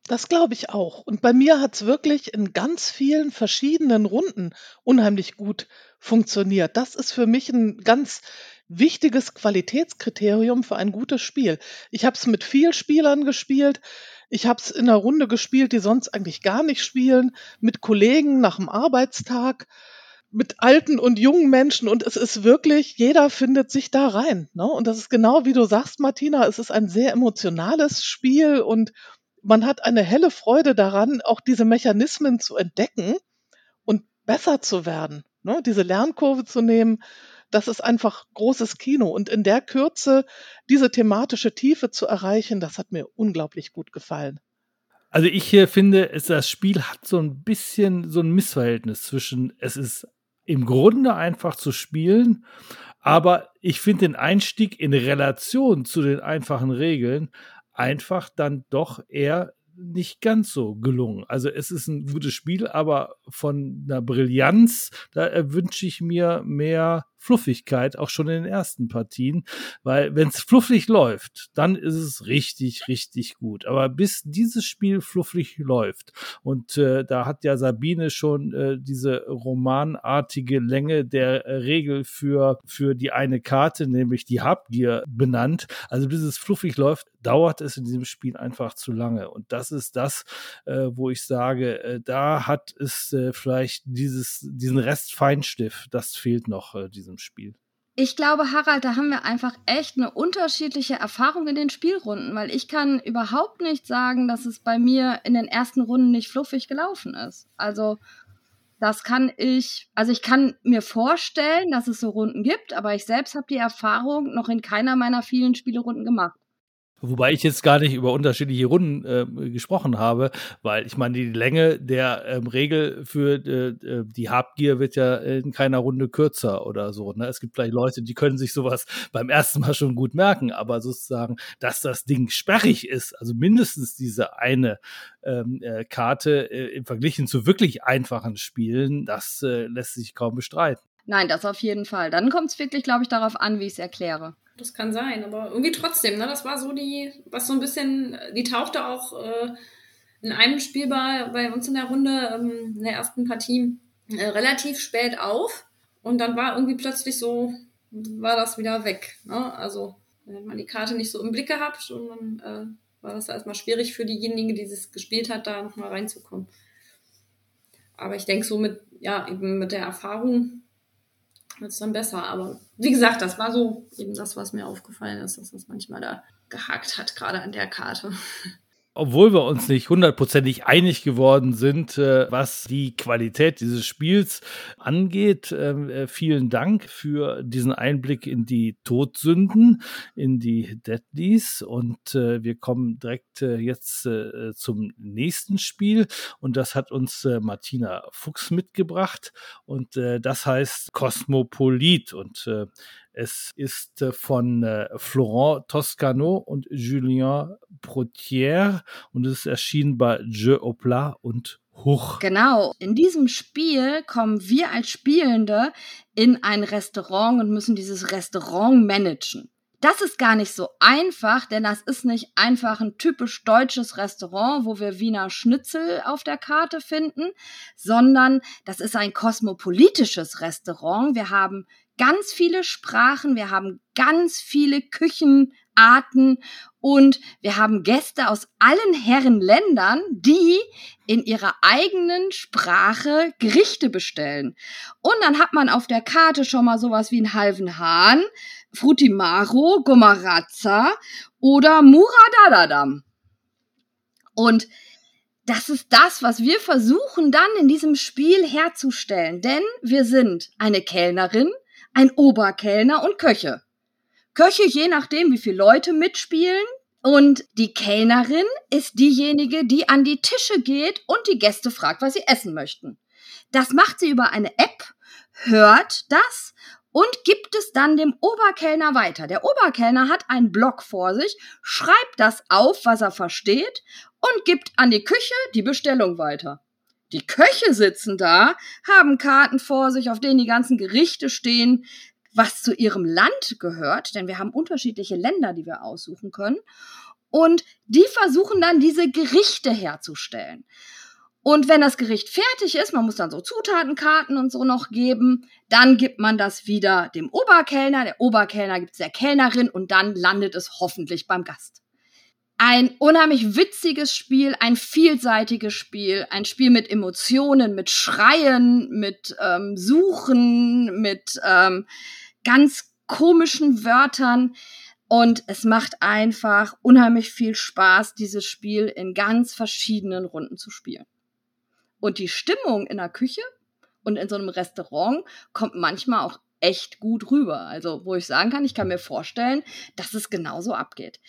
Das glaube ich auch. Und bei mir hat es wirklich in ganz vielen verschiedenen Runden unheimlich gut funktioniert. Das ist für mich ein ganz wichtiges Qualitätskriterium für ein gutes Spiel. Ich habe es mit vielen Spielern gespielt. Ich habe es in einer Runde gespielt, die sonst eigentlich gar nicht spielen, mit Kollegen nach dem Arbeitstag, mit alten und jungen Menschen. Und es ist wirklich, jeder findet sich da rein. Ne? Und das ist genau wie du sagst, Martina, es ist ein sehr emotionales Spiel und man hat eine helle Freude daran, auch diese Mechanismen zu entdecken und besser zu werden. Ne? Diese Lernkurve zu nehmen das ist einfach großes Kino. Und in der Kürze diese thematische Tiefe zu erreichen, das hat mir unglaublich gut gefallen. Also ich hier finde, es, das Spiel hat so ein bisschen so ein Missverhältnis zwischen, es ist im Grunde einfach zu spielen, aber ich finde den Einstieg in Relation zu den einfachen Regeln einfach dann doch eher nicht ganz so gelungen. Also es ist ein gutes Spiel, aber von einer Brillanz, da wünsche ich mir mehr Fluffigkeit auch schon in den ersten Partien, weil wenn es fluffig läuft, dann ist es richtig, richtig gut. Aber bis dieses Spiel fluffig läuft und äh, da hat ja Sabine schon äh, diese romanartige Länge der äh, Regel für, für die eine Karte, nämlich die Habgier benannt. Also bis es fluffig läuft, dauert es in diesem Spiel einfach zu lange. Und das ist das, äh, wo ich sage, äh, da hat es äh, vielleicht dieses, diesen Rest Feinstift, das fehlt noch äh, diesem Spiel. Ich glaube, Harald, da haben wir einfach echt eine unterschiedliche Erfahrung in den Spielrunden, weil ich kann überhaupt nicht sagen, dass es bei mir in den ersten Runden nicht fluffig gelaufen ist. Also das kann ich, also ich kann mir vorstellen, dass es so Runden gibt, aber ich selbst habe die Erfahrung noch in keiner meiner vielen Spielerunden gemacht. Wobei ich jetzt gar nicht über unterschiedliche Runden äh, gesprochen habe, weil ich meine, die Länge der ähm, Regel für äh, äh, die Habgier wird ja in keiner Runde kürzer oder so. Ne? Es gibt vielleicht Leute, die können sich sowas beim ersten Mal schon gut merken, aber sozusagen, dass das Ding sperrig ist, also mindestens diese eine ähm, äh, Karte äh, im Verglichen zu wirklich einfachen Spielen, das äh, lässt sich kaum bestreiten. Nein, das auf jeden Fall. Dann kommt es wirklich, glaube ich, darauf an, wie ich es erkläre. Das kann sein, aber irgendwie trotzdem, ne? Das war so die, was so ein bisschen, die tauchte auch äh, in einem Spiel bei, bei uns in der Runde, ähm, in der ersten Partie, äh, relativ spät auf. Und dann war irgendwie plötzlich so, war das wieder weg. Ne? Also, wenn man die Karte nicht so im Blick gehabt und dann äh, war das erstmal schwierig für diejenige, die es gespielt hat, da nochmal reinzukommen. Aber ich denke, so mit, ja, eben mit der Erfahrung wird es dann besser. Aber wie gesagt, das war so eben das, was mir aufgefallen ist, dass das manchmal da gehakt hat, gerade an der Karte obwohl wir uns nicht hundertprozentig einig geworden sind, äh, was die Qualität dieses Spiels angeht. Ähm, äh, vielen Dank für diesen Einblick in die Todsünden, in die Deadlies. Und äh, wir kommen direkt jetzt zum nächsten Spiel. Und das hat uns Martina Fuchs mitgebracht. Und das heißt Kosmopolit. Und es ist äh, von äh, Florent Toscano und Julien Protier und es ist erschienen bei Jeux au plat und Huch. Genau. In diesem Spiel kommen wir als Spielende in ein Restaurant und müssen dieses Restaurant managen. Das ist gar nicht so einfach, denn das ist nicht einfach ein typisch deutsches Restaurant, wo wir Wiener Schnitzel auf der Karte finden, sondern das ist ein kosmopolitisches Restaurant. Wir haben ganz viele Sprachen, wir haben ganz viele Küchenarten und wir haben Gäste aus allen Herrenländern, die in ihrer eigenen Sprache Gerichte bestellen. Und dann hat man auf der Karte schon mal sowas wie einen halben Hahn, Frutimaro, Gomarazza oder Muradadadam. Und das ist das, was wir versuchen dann in diesem Spiel herzustellen. Denn wir sind eine Kellnerin, ein Oberkellner und Köche. Köche je nachdem, wie viele Leute mitspielen. Und die Kellnerin ist diejenige, die an die Tische geht und die Gäste fragt, was sie essen möchten. Das macht sie über eine App, hört das und gibt es dann dem Oberkellner weiter. Der Oberkellner hat einen Block vor sich, schreibt das auf, was er versteht und gibt an die Küche die Bestellung weiter. Die Köche sitzen da, haben Karten vor sich, auf denen die ganzen Gerichte stehen, was zu ihrem Land gehört, denn wir haben unterschiedliche Länder, die wir aussuchen können. Und die versuchen dann diese Gerichte herzustellen. Und wenn das Gericht fertig ist, man muss dann so Zutatenkarten und so noch geben, dann gibt man das wieder dem Oberkellner, der Oberkellner gibt es der Kellnerin und dann landet es hoffentlich beim Gast ein unheimlich witziges Spiel, ein vielseitiges Spiel, ein Spiel mit Emotionen, mit Schreien, mit ähm, Suchen, mit ähm, ganz komischen Wörtern. Und es macht einfach unheimlich viel Spaß, dieses Spiel in ganz verschiedenen Runden zu spielen. Und die Stimmung in der Küche und in so einem Restaurant kommt manchmal auch echt gut rüber. Also, wo ich sagen kann, ich kann mir vorstellen, dass es genauso abgeht.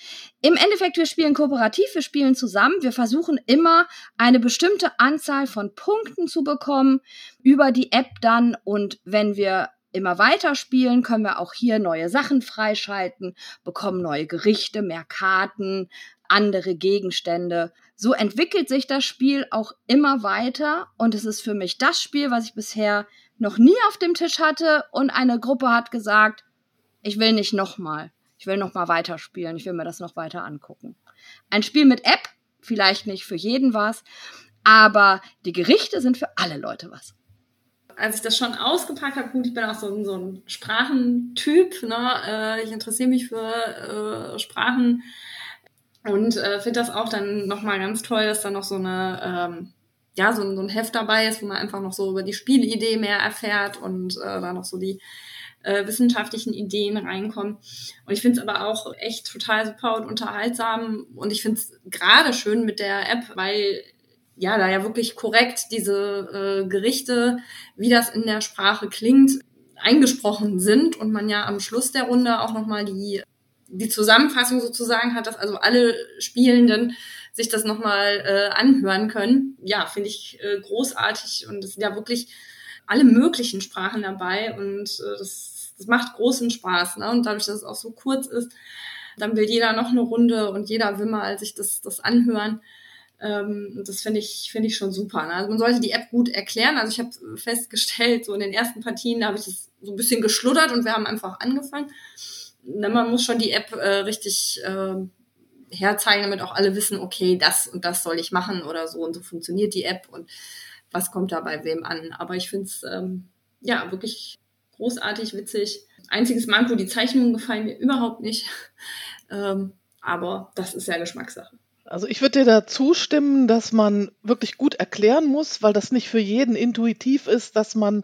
Im Endeffekt, wir spielen kooperativ, wir spielen zusammen, wir versuchen immer eine bestimmte Anzahl von Punkten zu bekommen über die App dann und wenn wir immer weiter spielen, können wir auch hier neue Sachen freischalten, bekommen neue Gerichte, mehr Karten, andere Gegenstände. So entwickelt sich das Spiel auch immer weiter und es ist für mich das Spiel, was ich bisher noch nie auf dem Tisch hatte und eine Gruppe hat gesagt, ich will nicht nochmal. Ich will nochmal weiterspielen. Ich will mir das noch weiter angucken. Ein Spiel mit App, vielleicht nicht für jeden was, aber die Gerichte sind für alle Leute was. Als ich das schon ausgepackt habe, gut, ich bin auch so, ein, so ein Sprachentyp, ne? Äh, ich interessiere mich für äh, Sprachen und äh, finde das auch dann nochmal ganz toll, dass da noch so eine ähm, ja, so, so ein Heft dabei ist, wo man einfach noch so über die Spielidee mehr erfährt und äh, da noch so die äh, wissenschaftlichen Ideen reinkommen. Und ich finde es aber auch echt total super und unterhaltsam. Und ich finde es gerade schön mit der App, weil ja, da ja wirklich korrekt diese äh, Gerichte, wie das in der Sprache klingt, eingesprochen sind und man ja am Schluss der Runde auch nochmal die die Zusammenfassung sozusagen hat, dass also alle Spielenden sich das nochmal äh, anhören können. Ja, finde ich äh, großartig und es sind ja wirklich alle möglichen Sprachen dabei und äh, das, das macht großen Spaß. Ne? Und dadurch, dass es auch so kurz ist, dann will jeder noch eine Runde und jeder will mal sich das, das anhören. Ähm, das finde ich, finde ich schon super. Ne? Also man sollte die App gut erklären. Also ich habe festgestellt, so in den ersten Partien, da habe ich das so ein bisschen geschluddert und wir haben einfach angefangen. Na, man muss schon die App äh, richtig äh, herzeigen, damit auch alle wissen, okay, das und das soll ich machen oder so und so funktioniert die App und was kommt da bei wem an. Aber ich finde es ähm, ja wirklich großartig, witzig. Einziges Manko, die Zeichnungen gefallen mir überhaupt nicht. ähm, aber das ist ja Geschmackssache. Also ich würde dir da zustimmen, dass man wirklich gut erklären muss, weil das nicht für jeden intuitiv ist, dass man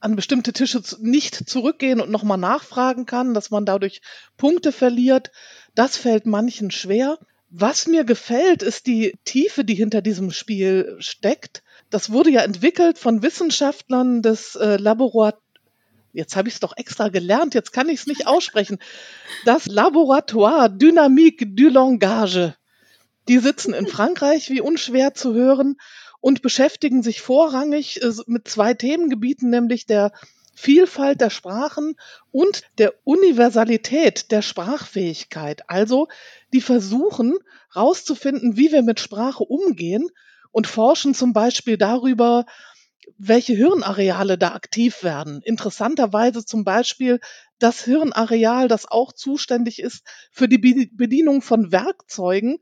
an bestimmte Tische nicht zurückgehen und nochmal nachfragen kann, dass man dadurch Punkte verliert. Das fällt manchen schwer. Was mir gefällt, ist die Tiefe, die hinter diesem Spiel steckt. Das wurde ja entwickelt von Wissenschaftlern des äh, Laborat Jetzt habe ich es doch extra gelernt, jetzt kann ich es nicht aussprechen. Das Laboratoire Dynamique du Langage. Die sitzen in Frankreich, wie unschwer zu hören, und beschäftigen sich vorrangig äh, mit zwei Themengebieten, nämlich der Vielfalt der Sprachen und der Universalität der Sprachfähigkeit. Also, die versuchen herauszufinden, wie wir mit Sprache umgehen und forschen zum Beispiel darüber, welche Hirnareale da aktiv werden. Interessanterweise zum Beispiel das Hirnareal, das auch zuständig ist für die Bedienung von Werkzeugen.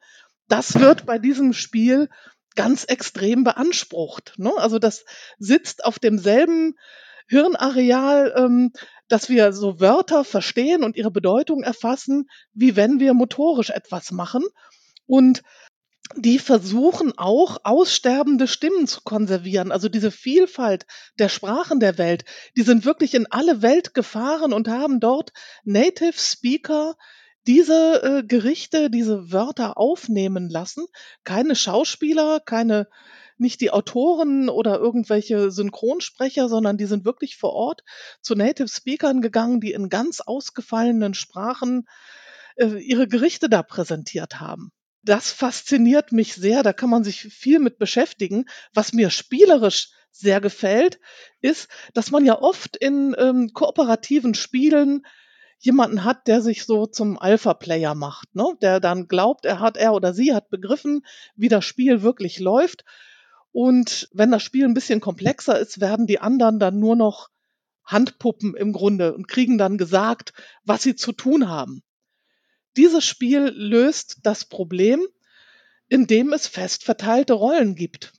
Das wird bei diesem Spiel ganz extrem beansprucht. Ne? Also das sitzt auf demselben Hirnareal, ähm, dass wir so Wörter verstehen und ihre Bedeutung erfassen, wie wenn wir motorisch etwas machen. Und die versuchen auch aussterbende Stimmen zu konservieren. Also diese Vielfalt der Sprachen der Welt, die sind wirklich in alle Welt gefahren und haben dort Native Speaker diese äh, Gerichte, diese Wörter aufnehmen lassen. Keine Schauspieler, keine, nicht die Autoren oder irgendwelche Synchronsprecher, sondern die sind wirklich vor Ort zu Native Speakern gegangen, die in ganz ausgefallenen Sprachen äh, ihre Gerichte da präsentiert haben. Das fasziniert mich sehr, da kann man sich viel mit beschäftigen. Was mir spielerisch sehr gefällt, ist, dass man ja oft in ähm, kooperativen Spielen jemanden hat, der sich so zum Alpha-Player macht, ne? der dann glaubt, er hat, er oder sie hat begriffen, wie das Spiel wirklich läuft. Und wenn das Spiel ein bisschen komplexer ist, werden die anderen dann nur noch Handpuppen im Grunde und kriegen dann gesagt, was sie zu tun haben. Dieses Spiel löst das Problem, indem es fest verteilte Rollen gibt.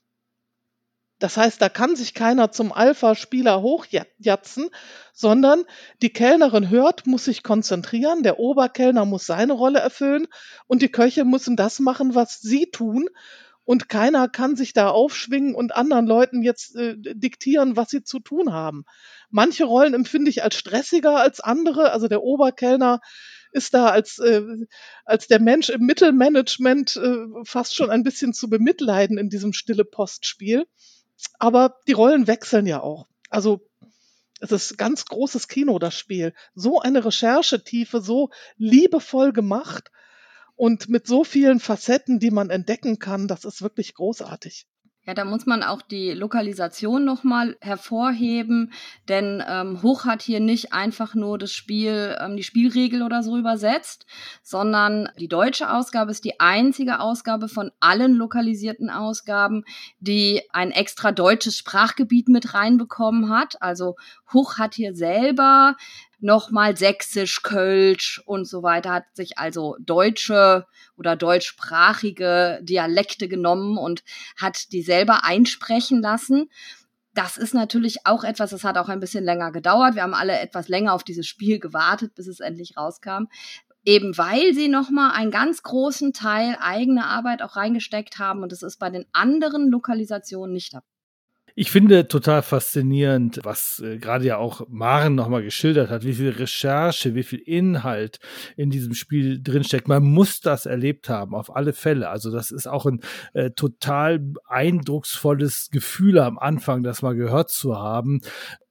Das heißt, da kann sich keiner zum Alpha-Spieler hochjatzen, sondern die Kellnerin hört, muss sich konzentrieren, der Oberkellner muss seine Rolle erfüllen und die Köche müssen das machen, was sie tun. Und keiner kann sich da aufschwingen und anderen Leuten jetzt äh, diktieren, was sie zu tun haben. Manche Rollen empfinde ich als stressiger als andere. Also der Oberkellner ist da als, äh, als der Mensch im Mittelmanagement äh, fast schon ein bisschen zu bemitleiden in diesem stille Postspiel. Aber die Rollen wechseln ja auch. Also es ist ganz großes Kino, das Spiel. So eine Recherchetiefe, so liebevoll gemacht und mit so vielen Facetten, die man entdecken kann, das ist wirklich großartig. Ja, da muss man auch die Lokalisation nochmal hervorheben, denn ähm, Hoch hat hier nicht einfach nur das Spiel, ähm, die Spielregel oder so übersetzt, sondern die deutsche Ausgabe ist die einzige Ausgabe von allen lokalisierten Ausgaben, die ein extra deutsches Sprachgebiet mit reinbekommen hat. Also Hoch hat hier selber nochmal Sächsisch, Kölsch und so weiter, hat sich also deutsche oder deutschsprachige Dialekte genommen und hat die selber einsprechen lassen. Das ist natürlich auch etwas, das hat auch ein bisschen länger gedauert. Wir haben alle etwas länger auf dieses Spiel gewartet, bis es endlich rauskam. Eben weil sie nochmal einen ganz großen Teil eigene Arbeit auch reingesteckt haben und das ist bei den anderen Lokalisationen nicht dabei. Ich finde total faszinierend, was äh, gerade ja auch Maren nochmal geschildert hat, wie viel Recherche, wie viel Inhalt in diesem Spiel drinsteckt. Man muss das erlebt haben, auf alle Fälle. Also das ist auch ein äh, total eindrucksvolles Gefühl am Anfang, das mal gehört zu haben.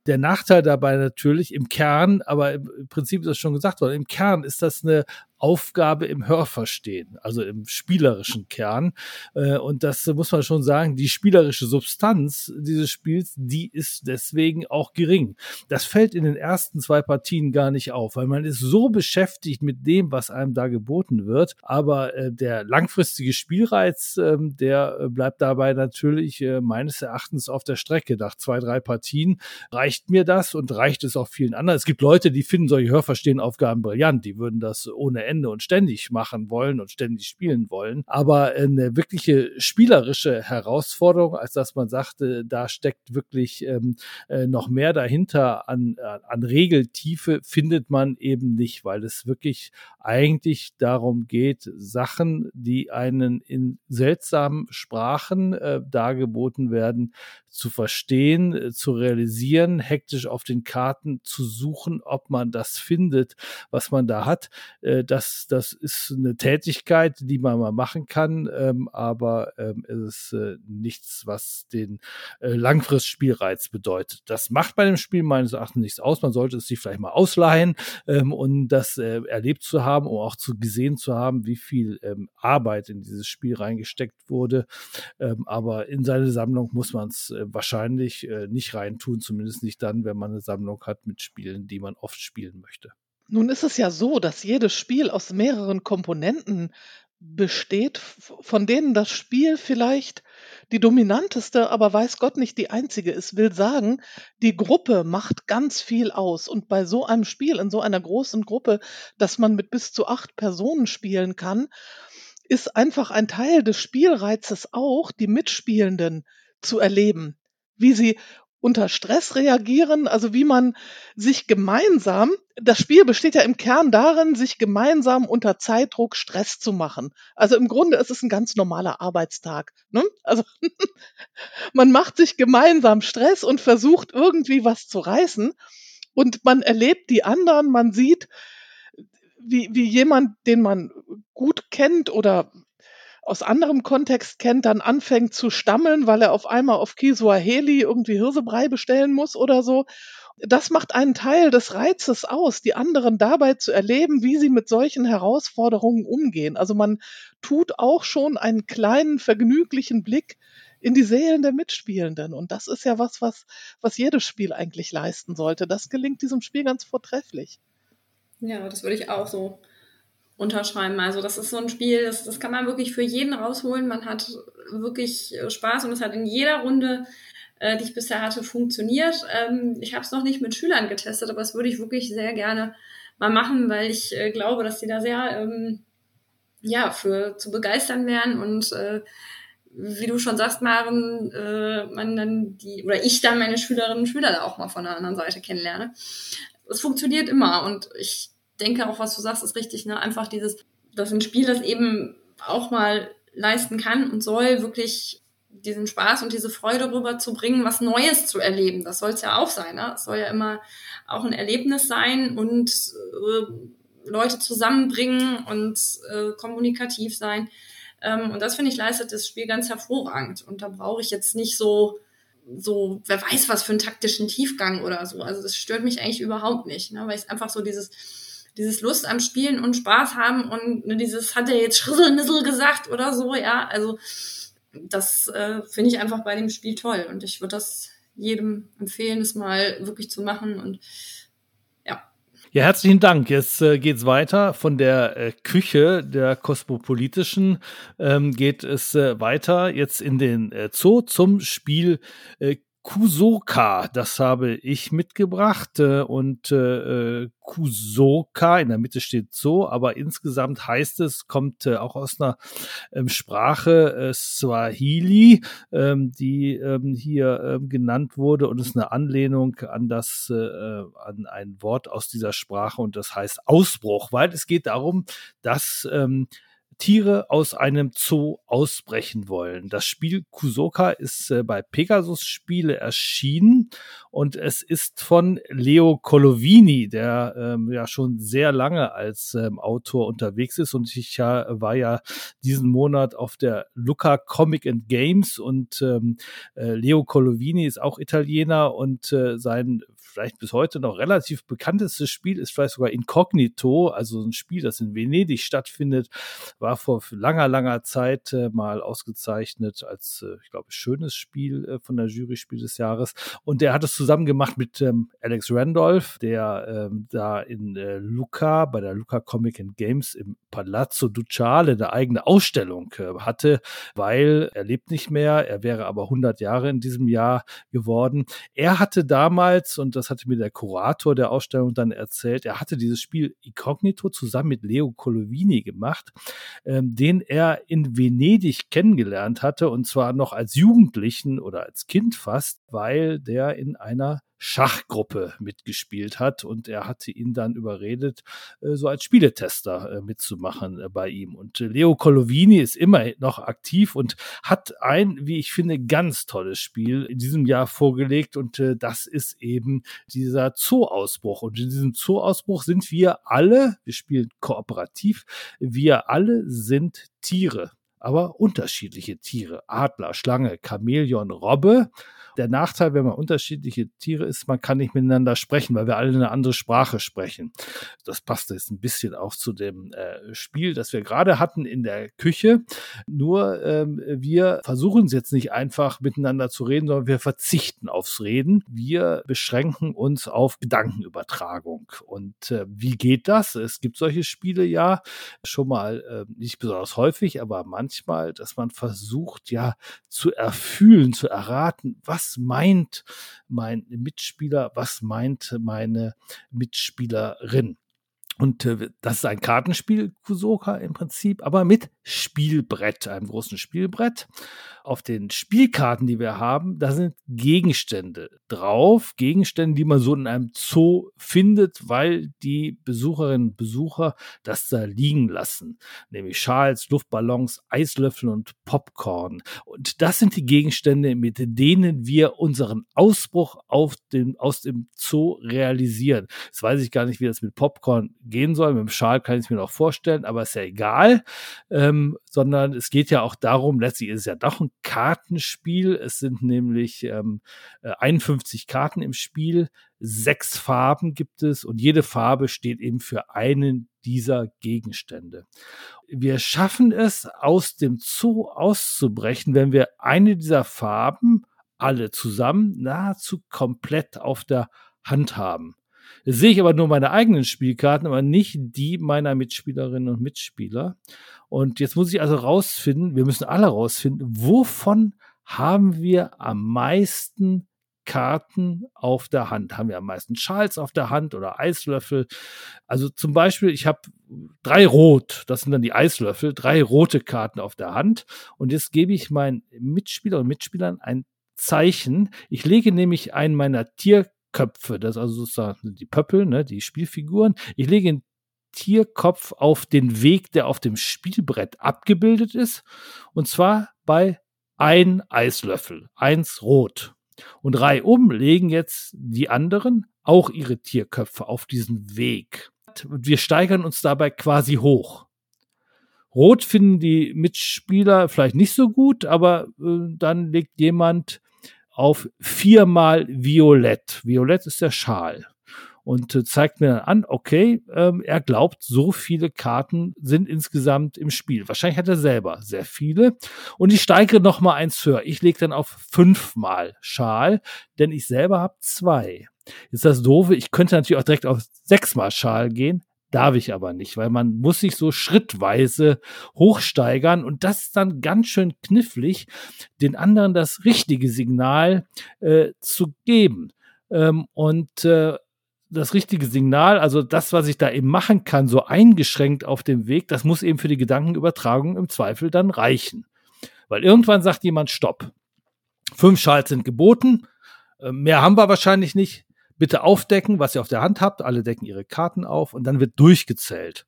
Der Nachteil dabei natürlich im Kern, aber im Prinzip ist das schon gesagt worden, im Kern ist das eine Aufgabe im Hörverstehen, also im spielerischen Kern. Äh, und das muss man schon sagen, die spielerische Substanz dieses Spiels, die ist deswegen auch gering. Das fällt in den ersten zwei Partien gar nicht auf, weil man ist so beschäftigt mit dem, was einem da geboten wird. Aber äh, der langfristige Spielreiz, ähm, der bleibt dabei natürlich äh, meines Erachtens auf der Strecke. Nach zwei, drei Partien reicht mir das und reicht es auch vielen anderen. Es gibt Leute, die finden solche Hörverstehen-Aufgaben brillant. Die würden das ohne und ständig machen wollen und ständig spielen wollen. Aber eine wirkliche spielerische Herausforderung, als dass man sagte, da steckt wirklich ähm, äh, noch mehr dahinter an, an Regeltiefe, findet man eben nicht, weil es wirklich eigentlich darum geht, Sachen, die einen in seltsamen Sprachen äh, dargeboten werden, zu verstehen, äh, zu realisieren, hektisch auf den Karten zu suchen, ob man das findet, was man da hat. Äh, das, das ist eine Tätigkeit, die man mal machen kann, ähm, aber ähm, es ist äh, nichts, was den Langfristspielreiz bedeutet. Das macht bei dem Spiel meines Erachtens nichts aus. Man sollte es sich vielleicht mal ausleihen, ähm, das erlebt zu haben, um auch zu gesehen zu haben, wie viel Arbeit in dieses Spiel reingesteckt wurde. aber in seine Sammlung muss man es äh, wahrscheinlich äh, nicht reintun, zumindest nicht dann, wenn man eine Sammlung hat mit Spielen, die man oft spielen möchte. Nun ist es ja so, dass jedes Spiel aus mehreren Komponenten besteht, von denen das Spiel vielleicht die dominanteste, aber weiß Gott nicht die einzige ist, will sagen, die Gruppe macht ganz viel aus. Und bei so einem Spiel, in so einer großen Gruppe, dass man mit bis zu acht Personen spielen kann, ist einfach ein Teil des Spielreizes auch, die Mitspielenden zu erleben wie sie unter Stress reagieren, also wie man sich gemeinsam, das Spiel besteht ja im Kern darin, sich gemeinsam unter Zeitdruck Stress zu machen. Also im Grunde ist es ein ganz normaler Arbeitstag. Ne? Also man macht sich gemeinsam Stress und versucht irgendwie was zu reißen und man erlebt die anderen, man sieht, wie, wie jemand, den man gut kennt oder aus anderem Kontext kennt, dann anfängt zu stammeln, weil er auf einmal auf Kiswahili irgendwie Hirsebrei bestellen muss oder so. Das macht einen Teil des Reizes aus, die anderen dabei zu erleben, wie sie mit solchen Herausforderungen umgehen. Also man tut auch schon einen kleinen, vergnüglichen Blick in die Seelen der Mitspielenden. Und das ist ja was, was, was jedes Spiel eigentlich leisten sollte. Das gelingt diesem Spiel ganz vortrefflich. Ja, das würde ich auch so unterschreiben. Also das ist so ein Spiel, das, das kann man wirklich für jeden rausholen. Man hat wirklich äh, Spaß und es hat in jeder Runde, äh, die ich bisher hatte, funktioniert. Ähm, ich habe es noch nicht mit Schülern getestet, aber das würde ich wirklich sehr gerne mal machen, weil ich äh, glaube, dass die da sehr ähm, ja für zu begeistern wären und wie du schon sagst, Maren, man dann die oder ich dann meine Schülerinnen und Schüler da auch mal von der anderen Seite kennenlerne. Es funktioniert immer und ich denke auch, was du sagst, ist richtig. Ne? Einfach dieses, dass ein Spiel das eben auch mal leisten kann und soll, wirklich diesen Spaß und diese Freude rüberzubringen, was Neues zu erleben. Das soll es ja auch sein. Ne? Es soll ja immer auch ein Erlebnis sein und äh, Leute zusammenbringen und äh, kommunikativ sein. Ähm, und das finde ich leistet das Spiel ganz hervorragend. Und da brauche ich jetzt nicht so so, wer weiß was für einen taktischen Tiefgang oder so. Also das stört mich eigentlich überhaupt nicht, ne? weil ich einfach so dieses dieses Lust am Spielen und Spaß haben und ne, dieses hat er jetzt Schrisselnissel gesagt oder so, ja, also das äh, finde ich einfach bei dem Spiel toll und ich würde das jedem empfehlen, es mal wirklich zu machen und ja. Ja, herzlichen Dank. Jetzt äh, geht's weiter. Von der äh, Küche der kosmopolitischen ähm, geht es äh, weiter jetzt in den äh, Zoo zum Spiel äh, Kusoka, das habe ich mitgebracht äh, und äh, Kusoka, in der Mitte steht so, aber insgesamt heißt es, kommt äh, auch aus einer ähm, Sprache äh, Swahili, ähm, die ähm, hier ähm, genannt wurde und ist eine Anlehnung an das, äh, an ein Wort aus dieser Sprache und das heißt Ausbruch, weil es geht darum, dass ähm, Tiere aus einem Zoo ausbrechen wollen. Das Spiel Kusoka ist äh, bei Pegasus Spiele erschienen und es ist von Leo Colovini, der ähm, ja schon sehr lange als ähm, Autor unterwegs ist und ich ja, war ja diesen Monat auf der Luca Comic and Games und ähm, äh, Leo Colovini ist auch Italiener und äh, sein vielleicht bis heute noch relativ bekannteste Spiel ist vielleicht sogar Incognito, also ein Spiel, das in Venedig stattfindet, war vor langer, langer Zeit äh, mal ausgezeichnet als, äh, ich glaube, schönes Spiel äh, von der Jury Spiel des Jahres. Und der hat es zusammen gemacht mit ähm, Alex Randolph, der ähm, da in äh, Luca, bei der Luca Comic and Games im Palazzo Ducale eine eigene Ausstellung äh, hatte, weil er lebt nicht mehr, er wäre aber 100 Jahre in diesem Jahr geworden. Er hatte damals, und das hatte mir der Kurator der Ausstellung dann erzählt, er hatte dieses Spiel Incognito zusammen mit Leo Colovini gemacht, ähm, den er in Venedig kennengelernt hatte, und zwar noch als Jugendlichen oder als Kind fast, weil der in einer Schachgruppe mitgespielt hat und er hatte ihn dann überredet, äh, so als Spieletester äh, mitzumachen äh, bei ihm. Und Leo Colovini ist immer noch aktiv und hat ein, wie ich finde, ganz tolles Spiel in diesem Jahr vorgelegt und das ist eben dieser Zoo-Ausbruch. Und in diesem Zoo-Ausbruch sind wir alle, wir spielen kooperativ, wir alle sind Tiere aber unterschiedliche Tiere. Adler, Schlange, Chamäleon, Robbe der Nachteil, wenn man unterschiedliche Tiere ist, man kann nicht miteinander sprechen, weil wir alle eine andere Sprache sprechen. Das passt jetzt ein bisschen auch zu dem äh, Spiel, das wir gerade hatten in der Küche. Nur ähm, wir versuchen es jetzt nicht einfach miteinander zu reden, sondern wir verzichten aufs Reden. Wir beschränken uns auf Gedankenübertragung. Und äh, wie geht das? Es gibt solche Spiele ja schon mal äh, nicht besonders häufig, aber manchmal, dass man versucht, ja, zu erfühlen, zu erraten, was meint mein Mitspieler, was meint meine Mitspielerin. Und äh, das ist ein Kartenspiel, Kusoka im Prinzip, aber mit Spielbrett, einem großen Spielbrett auf den Spielkarten, die wir haben, da sind Gegenstände drauf. Gegenstände, die man so in einem Zoo findet, weil die Besucherinnen und Besucher das da liegen lassen. Nämlich Schals, Luftballons, Eislöffel und Popcorn. Und das sind die Gegenstände, mit denen wir unseren Ausbruch auf den, aus dem Zoo realisieren. Jetzt weiß ich gar nicht, wie das mit Popcorn gehen soll. Mit dem Schal kann ich es mir noch vorstellen, aber ist ja egal. Ähm, sondern es geht ja auch darum, letztlich ist es ja doch ein Kartenspiel. Es sind nämlich ähm, 51 äh, Karten im Spiel, sechs Farben gibt es und jede Farbe steht eben für einen dieser Gegenstände. Wir schaffen es, aus dem Zoo auszubrechen, wenn wir eine dieser Farben alle zusammen nahezu komplett auf der Hand haben. Sehe ich aber nur meine eigenen Spielkarten, aber nicht die meiner Mitspielerinnen und Mitspieler. Und jetzt muss ich also rausfinden, wir müssen alle rausfinden, wovon haben wir am meisten Karten auf der Hand? Haben wir am meisten Schals auf der Hand oder Eislöffel? Also zum Beispiel, ich habe drei Rot, das sind dann die Eislöffel, drei rote Karten auf der Hand. Und jetzt gebe ich meinen Mitspielern und Mitspielern ein Zeichen. Ich lege nämlich einen meiner Tier Köpfe, das also sozusagen die Pöppel, ne, die Spielfiguren. Ich lege den Tierkopf auf den Weg, der auf dem Spielbrett abgebildet ist, und zwar bei ein Eislöffel, eins rot. Und reihum legen jetzt die anderen auch ihre Tierköpfe auf diesen Weg. Und wir steigern uns dabei quasi hoch. Rot finden die Mitspieler vielleicht nicht so gut, aber äh, dann legt jemand auf viermal Violett. Violett ist der Schal. Und äh, zeigt mir dann an, okay, ähm, er glaubt, so viele Karten sind insgesamt im Spiel. Wahrscheinlich hat er selber sehr viele. Und ich steige noch mal eins höher. Ich lege dann auf fünfmal Schal, denn ich selber habe zwei. Jetzt das doofe, ich könnte natürlich auch direkt auf sechsmal Schal gehen. Darf ich aber nicht, weil man muss sich so schrittweise hochsteigern und das ist dann ganz schön knifflig, den anderen das richtige Signal äh, zu geben. Ähm, und äh, das richtige Signal, also das, was ich da eben machen kann, so eingeschränkt auf dem Weg, das muss eben für die Gedankenübertragung im Zweifel dann reichen. Weil irgendwann sagt jemand Stopp. Fünf Schals sind geboten, äh, mehr haben wir wahrscheinlich nicht bitte aufdecken, was ihr auf der Hand habt. Alle decken ihre Karten auf und dann wird durchgezählt.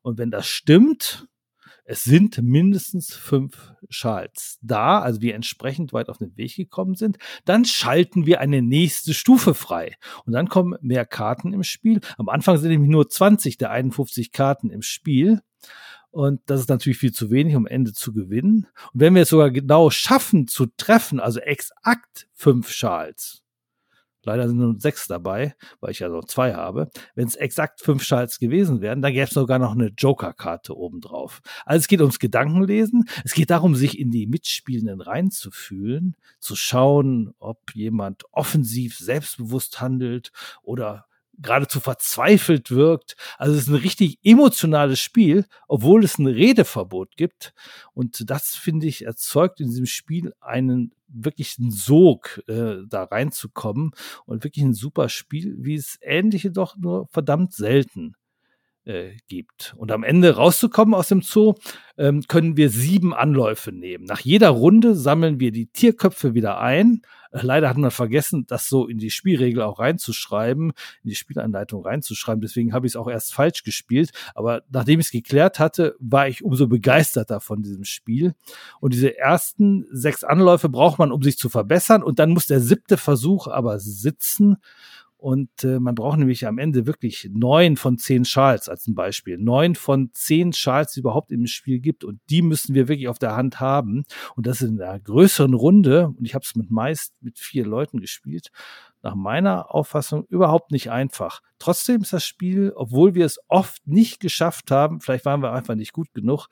Und wenn das stimmt, es sind mindestens fünf Schals da, also wir entsprechend weit auf den Weg gekommen sind, dann schalten wir eine nächste Stufe frei. Und dann kommen mehr Karten im Spiel. Am Anfang sind nämlich nur 20 der 51 Karten im Spiel. Und das ist natürlich viel zu wenig, um Ende zu gewinnen. Und wenn wir es sogar genau schaffen zu treffen, also exakt fünf Schals, Leider sind nur sechs dabei, weil ich ja noch zwei habe. Wenn es exakt fünf Schalts gewesen wären, dann gäbe es sogar noch eine Joker-Karte obendrauf. Also es geht ums Gedankenlesen. Es geht darum, sich in die Mitspielenden reinzufühlen, zu schauen, ob jemand offensiv selbstbewusst handelt oder geradezu verzweifelt wirkt. Also es ist ein richtig emotionales Spiel, obwohl es ein Redeverbot gibt. Und das, finde ich, erzeugt in diesem Spiel einen wirklichen Sog, äh, da reinzukommen und wirklich ein super Spiel, wie es ähnliche doch nur verdammt selten äh, gibt. Und am Ende rauszukommen aus dem Zoo, ähm, können wir sieben Anläufe nehmen. Nach jeder Runde sammeln wir die Tierköpfe wieder ein. Äh, leider hat man vergessen, das so in die Spielregel auch reinzuschreiben, in die Spielanleitung reinzuschreiben. Deswegen habe ich es auch erst falsch gespielt. Aber nachdem ich es geklärt hatte, war ich umso begeisterter von diesem Spiel. Und diese ersten sechs Anläufe braucht man, um sich zu verbessern. Und dann muss der siebte Versuch aber sitzen. Und äh, man braucht nämlich am Ende wirklich neun von zehn Schals als ein Beispiel. Neun von zehn Schals, die überhaupt im Spiel gibt. Und die müssen wir wirklich auf der Hand haben. Und das in einer größeren Runde. Und ich habe es mit meist mit vier Leuten gespielt nach meiner Auffassung überhaupt nicht einfach. Trotzdem ist das Spiel, obwohl wir es oft nicht geschafft haben, vielleicht waren wir einfach nicht gut genug,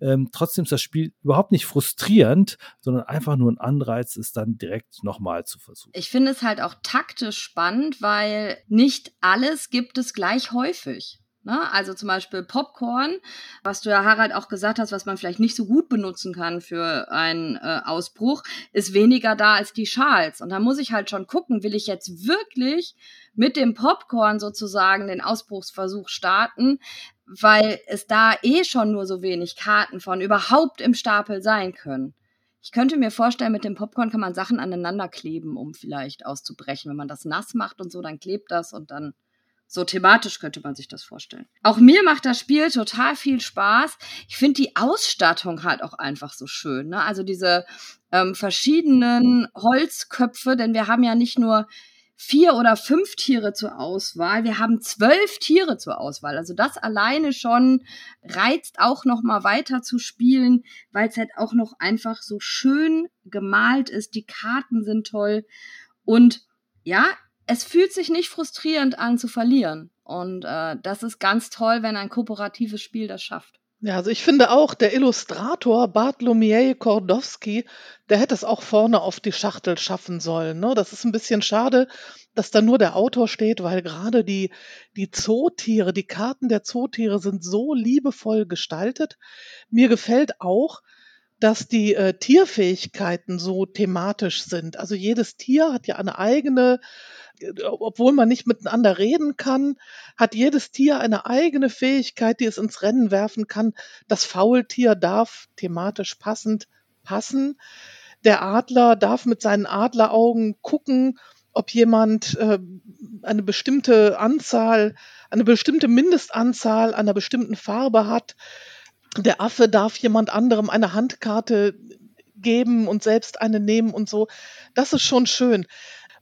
ähm, trotzdem ist das Spiel überhaupt nicht frustrierend, sondern einfach nur ein Anreiz, es dann direkt nochmal zu versuchen. Ich finde es halt auch taktisch spannend, weil nicht alles gibt es gleich häufig. Ne? Also zum Beispiel Popcorn, was du ja Harald auch gesagt hast, was man vielleicht nicht so gut benutzen kann für einen äh, Ausbruch, ist weniger da als die Schals. Und da muss ich halt schon gucken, will ich jetzt wirklich mit dem Popcorn sozusagen den Ausbruchsversuch starten, weil es da eh schon nur so wenig Karten von überhaupt im Stapel sein können. Ich könnte mir vorstellen, mit dem Popcorn kann man Sachen aneinander kleben, um vielleicht auszubrechen. Wenn man das nass macht und so, dann klebt das und dann so thematisch könnte man sich das vorstellen. Auch mir macht das Spiel total viel Spaß. Ich finde die Ausstattung halt auch einfach so schön. Ne? Also diese ähm, verschiedenen Holzköpfe, denn wir haben ja nicht nur vier oder fünf Tiere zur Auswahl, wir haben zwölf Tiere zur Auswahl. Also das alleine schon reizt auch noch mal weiter zu spielen, weil es halt auch noch einfach so schön gemalt ist. Die Karten sind toll und ja, es fühlt sich nicht frustrierend an zu verlieren. Und äh, das ist ganz toll, wenn ein kooperatives Spiel das schafft. Ja, also ich finde auch, der Illustrator Bartlomiej Kordowski, der hätte es auch vorne auf die Schachtel schaffen sollen. Ne? Das ist ein bisschen schade, dass da nur der Autor steht, weil gerade die, die Zootiere, die Karten der Zootiere sind so liebevoll gestaltet. Mir gefällt auch, dass die äh, Tierfähigkeiten so thematisch sind. Also jedes Tier hat ja eine eigene obwohl man nicht miteinander reden kann, hat jedes Tier eine eigene Fähigkeit, die es ins Rennen werfen kann. Das Faultier darf thematisch passend passen. Der Adler darf mit seinen Adleraugen gucken, ob jemand äh, eine bestimmte Anzahl, eine bestimmte Mindestanzahl einer bestimmten Farbe hat. Der Affe darf jemand anderem eine Handkarte geben und selbst eine nehmen und so. Das ist schon schön.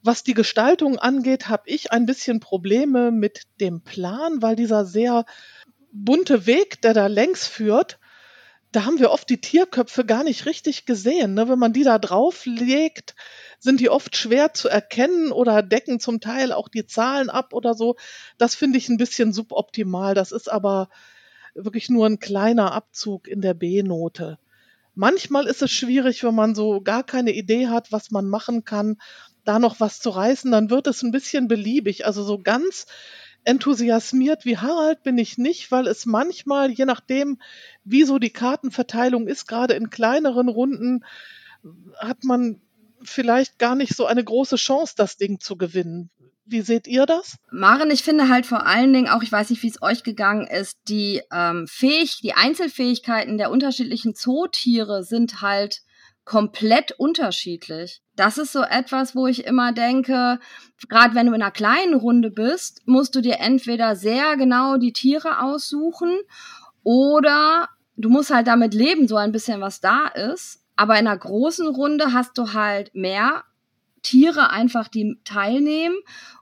Was die Gestaltung angeht, habe ich ein bisschen Probleme mit dem Plan, weil dieser sehr bunte Weg, der da längs führt, da haben wir oft die Tierköpfe gar nicht richtig gesehen. Ne? Wenn man die da drauflegt, sind die oft schwer zu erkennen oder decken zum Teil auch die Zahlen ab oder so. Das finde ich ein bisschen suboptimal. Das ist aber wirklich nur ein kleiner Abzug in der B-Note. Manchmal ist es schwierig, wenn man so gar keine Idee hat, was man machen kann da noch was zu reißen, dann wird es ein bisschen beliebig. Also so ganz enthusiasmiert wie Harald bin ich nicht, weil es manchmal, je nachdem, wie so die Kartenverteilung ist, gerade in kleineren Runden, hat man vielleicht gar nicht so eine große Chance, das Ding zu gewinnen. Wie seht ihr das? Maren, ich finde halt vor allen Dingen auch, ich weiß nicht, wie es euch gegangen ist, die ähm, Fähig, die Einzelfähigkeiten der unterschiedlichen Zootiere sind halt komplett unterschiedlich. Das ist so etwas, wo ich immer denke, gerade wenn du in einer kleinen Runde bist, musst du dir entweder sehr genau die Tiere aussuchen oder du musst halt damit leben, so ein bisschen was da ist. Aber in einer großen Runde hast du halt mehr Tiere einfach, die teilnehmen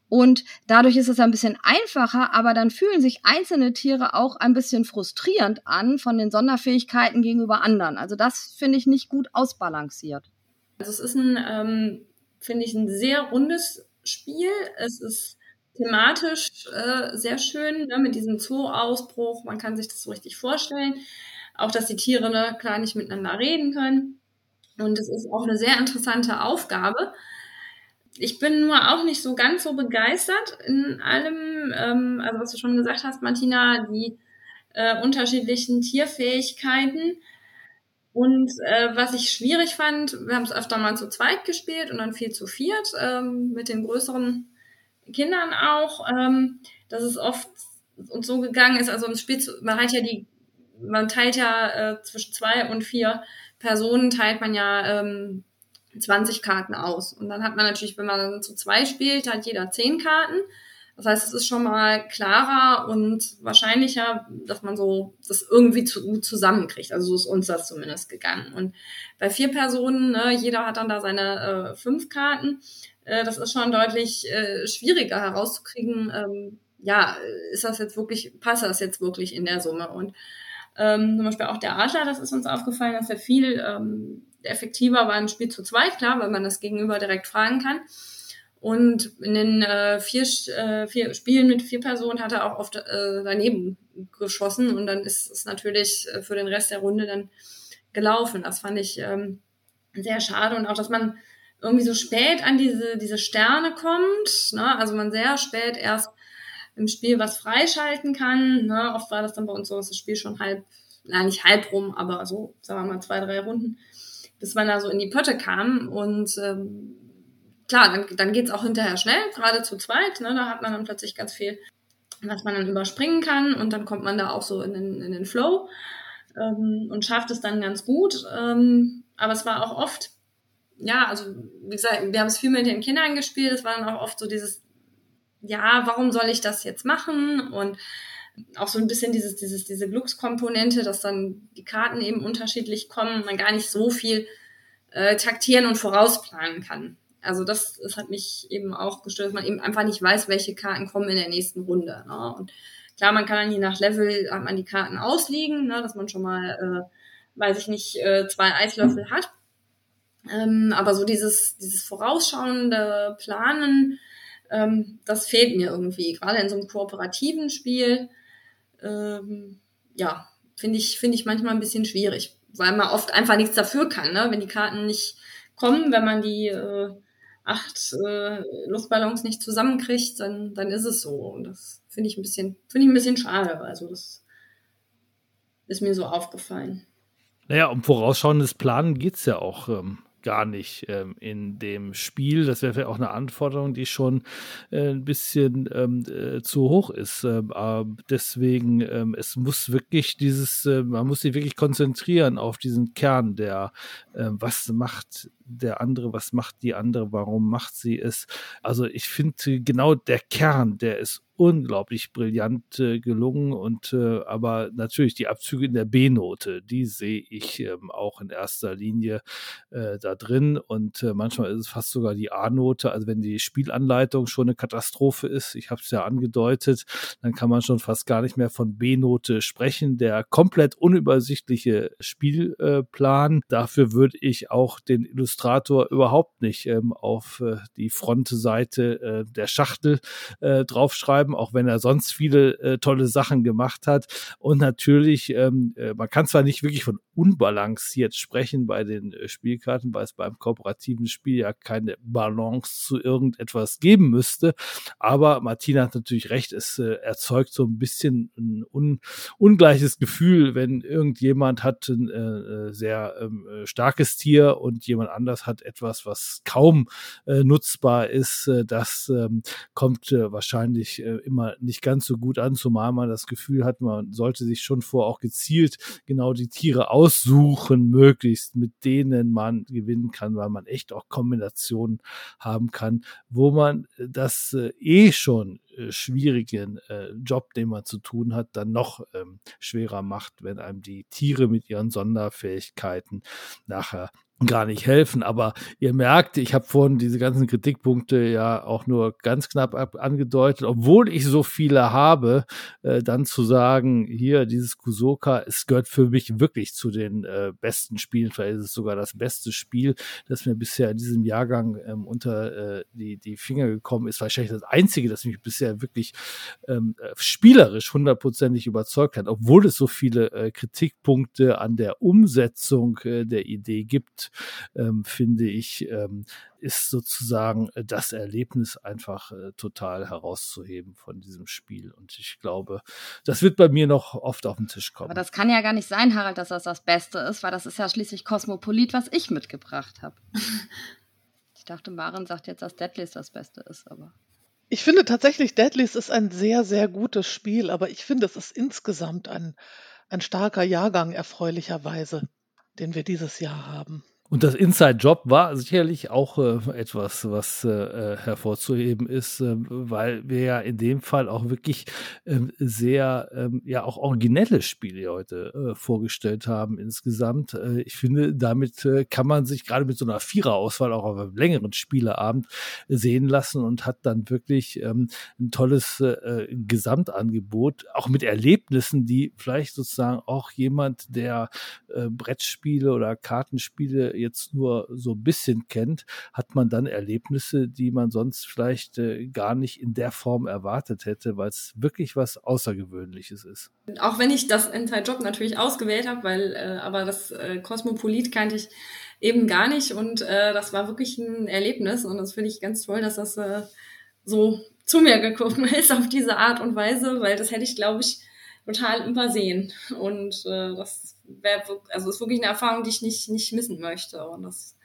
und dadurch ist es ein bisschen einfacher, aber dann fühlen sich einzelne Tiere auch ein bisschen frustrierend an von den Sonderfähigkeiten gegenüber anderen. Also das finde ich nicht gut ausbalanciert. Also es ist ein, ähm, finde ich, ein sehr rundes Spiel. Es ist thematisch äh, sehr schön, ne, mit diesem Zoo-Ausbruch. Man kann sich das so richtig vorstellen. Auch, dass die Tiere ne, klar nicht miteinander reden können. Und es ist auch eine sehr interessante Aufgabe. Ich bin nur auch nicht so ganz so begeistert in allem, ähm, also was du schon gesagt hast, Martina, die äh, unterschiedlichen Tierfähigkeiten. Und äh, was ich schwierig fand, wir haben es öfter mal zu zweit gespielt und dann viel zu viert, ähm, mit den größeren Kindern auch, ähm, dass es oft uns so gegangen ist, also im Spiel, man hat ja die, man teilt ja äh, zwischen zwei und vier Personen, teilt man ja ähm, 20 Karten aus. Und dann hat man natürlich, wenn man zu zwei spielt, hat jeder zehn Karten. Das heißt, es ist schon mal klarer und wahrscheinlicher, dass man so das irgendwie zu, gut zusammenkriegt. Also so ist uns das zumindest gegangen. Und bei vier Personen, ne, jeder hat dann da seine äh, fünf Karten. Äh, das ist schon deutlich äh, schwieriger herauszukriegen. Ähm, ja, ist das jetzt wirklich, passt das jetzt wirklich in der Summe? Und ähm, zum Beispiel auch der Adler, das ist uns aufgefallen, dass er viel ähm, effektiver war im Spiel zu zweit, klar, weil man das Gegenüber direkt fragen kann. Und in den äh, vier, äh, vier Spielen mit vier Personen hat er auch oft äh, daneben geschossen und dann ist es natürlich äh, für den Rest der Runde dann gelaufen. Das fand ich ähm, sehr schade und auch, dass man irgendwie so spät an diese, diese Sterne kommt, ne? also man sehr spät erst im Spiel was freischalten kann. Ne? Oft war das dann bei uns so, dass das Spiel schon halb, nein, nicht halb rum, aber so, sagen wir mal, zwei, drei Runden, bis man da so in die Pötte kam und ähm, klar, dann, dann geht es auch hinterher schnell, gerade zu zweit. Ne? Da hat man dann plötzlich ganz viel, was man dann überspringen kann und dann kommt man da auch so in den, in den Flow ähm, und schafft es dann ganz gut. Ähm, aber es war auch oft, ja, also wie gesagt, wir haben es viel mit den Kindern gespielt. Es war dann auch oft so dieses, ja, warum soll ich das jetzt machen? Und auch so ein bisschen dieses, dieses, diese Glückskomponente, dass dann die Karten eben unterschiedlich kommen, man gar nicht so viel äh, taktieren und vorausplanen kann. Also das, das hat mich eben auch gestört, dass man eben einfach nicht weiß, welche Karten kommen in der nächsten Runde. Ne? Und klar, man kann dann je nach Level hat man die Karten ausliegen, ne? dass man schon mal, äh, weiß ich nicht, äh, zwei Eislöffel hat. Ähm, aber so dieses, dieses vorausschauende Planen, ähm, das fehlt mir irgendwie. Gerade in so einem kooperativen Spiel, ähm, ja, finde ich, finde ich manchmal ein bisschen schwierig, weil man oft einfach nichts dafür kann, ne? wenn die Karten nicht kommen, wenn man die äh, acht äh, Luftballons nicht zusammenkriegt, dann, dann ist es so. Und das finde ich ein bisschen, finde ich ein bisschen schade. Also das ist mir so aufgefallen. Naja, um vorausschauendes Planen geht es ja auch ähm, gar nicht ähm, in dem Spiel. Das wäre auch eine Anforderung, die schon äh, ein bisschen ähm, äh, zu hoch ist. Ähm, deswegen, ähm, es muss wirklich dieses, äh, man muss sich wirklich konzentrieren auf diesen Kern, der äh, was macht der andere, was macht die andere, warum macht sie es. Also ich finde genau der Kern, der ist unglaublich brillant äh, gelungen und äh, aber natürlich die Abzüge in der B-Note, die sehe ich ähm, auch in erster Linie äh, da drin und äh, manchmal ist es fast sogar die A-Note, also wenn die Spielanleitung schon eine Katastrophe ist, ich habe es ja angedeutet, dann kann man schon fast gar nicht mehr von B-Note sprechen. Der komplett unübersichtliche Spielplan, dafür würde ich auch den Illustrator überhaupt nicht ähm, auf äh, die Frontseite äh, der Schachtel äh, draufschreiben, auch wenn er sonst viele äh, tolle Sachen gemacht hat. Und natürlich, ähm, äh, man kann zwar nicht wirklich von unbalanciert sprechen bei den äh, Spielkarten, weil es beim kooperativen Spiel ja keine Balance zu irgendetwas geben müsste. Aber Martina hat natürlich recht, es äh, erzeugt so ein bisschen ein un ungleiches Gefühl, wenn irgendjemand hat ein äh, sehr ähm, äh, starkes Tier und jemand anders hat etwas, was kaum äh, nutzbar ist. Äh, das ähm, kommt äh, wahrscheinlich äh, immer nicht ganz so gut an, zumal man das Gefühl hat, man sollte sich schon vor auch gezielt genau die Tiere aussuchen, möglichst mit denen man gewinnen kann, weil man echt auch Kombinationen haben kann, wo man das äh, eh schon äh, schwierigen äh, Job, den man zu tun hat, dann noch ähm, schwerer macht, wenn einem die Tiere mit ihren Sonderfähigkeiten nachher gar nicht helfen. Aber ihr merkt, ich habe vorhin diese ganzen Kritikpunkte ja auch nur ganz knapp angedeutet, obwohl ich so viele habe, äh, dann zu sagen, hier, dieses Kusoka, es gehört für mich wirklich zu den äh, besten Spielen, vielleicht ist es sogar das beste Spiel, das mir bisher in diesem Jahrgang ähm, unter äh, die, die Finger gekommen ist. Wahrscheinlich das einzige, das mich bisher wirklich ähm, äh, spielerisch hundertprozentig überzeugt hat, obwohl es so viele äh, Kritikpunkte an der Umsetzung äh, der Idee gibt ähm, finde ich, ähm, ist sozusagen äh, das Erlebnis einfach äh, total herauszuheben von diesem Spiel. Und ich glaube, das wird bei mir noch oft auf den Tisch kommen. Aber das kann ja gar nicht sein, Harald, dass das das Beste ist, weil das ist ja schließlich Kosmopolit, was ich mitgebracht habe. ich dachte, Maren sagt jetzt, dass Deadlies das Beste ist, aber. Ich finde tatsächlich, Deadlies ist ein sehr, sehr gutes Spiel, aber ich finde, es ist insgesamt ein, ein starker Jahrgang erfreulicherweise, den wir dieses Jahr haben. Und das Inside Job war sicherlich auch äh, etwas, was äh, äh, hervorzuheben ist, äh, weil wir ja in dem Fall auch wirklich ähm, sehr, ähm, ja auch originelle Spiele heute äh, vorgestellt haben insgesamt. Äh, ich finde, damit kann man sich gerade mit so einer Viererauswahl auch auf einem längeren Spieleabend sehen lassen und hat dann wirklich ähm, ein tolles Gesamtangebot, auch mit Erlebnissen, die vielleicht sozusagen auch jemand, der Brettspiele oder Kartenspiele jetzt nur so ein bisschen kennt, hat man dann Erlebnisse, die man sonst vielleicht äh, gar nicht in der Form erwartet hätte, weil es wirklich was Außergewöhnliches ist. Auch wenn ich das Inside Job natürlich ausgewählt habe, weil äh, aber das äh, Cosmopolit kannte ich eben gar nicht und das war wirklich ein Erlebnis und das finde ich ganz toll, dass das so zu mir gekommen ist auf diese Art und Weise, weil das hätte ich, glaube ich, total übersehen. Und äh, das wäre, also ist wirklich eine Erfahrung, die ich nicht, nicht missen möchte. Und das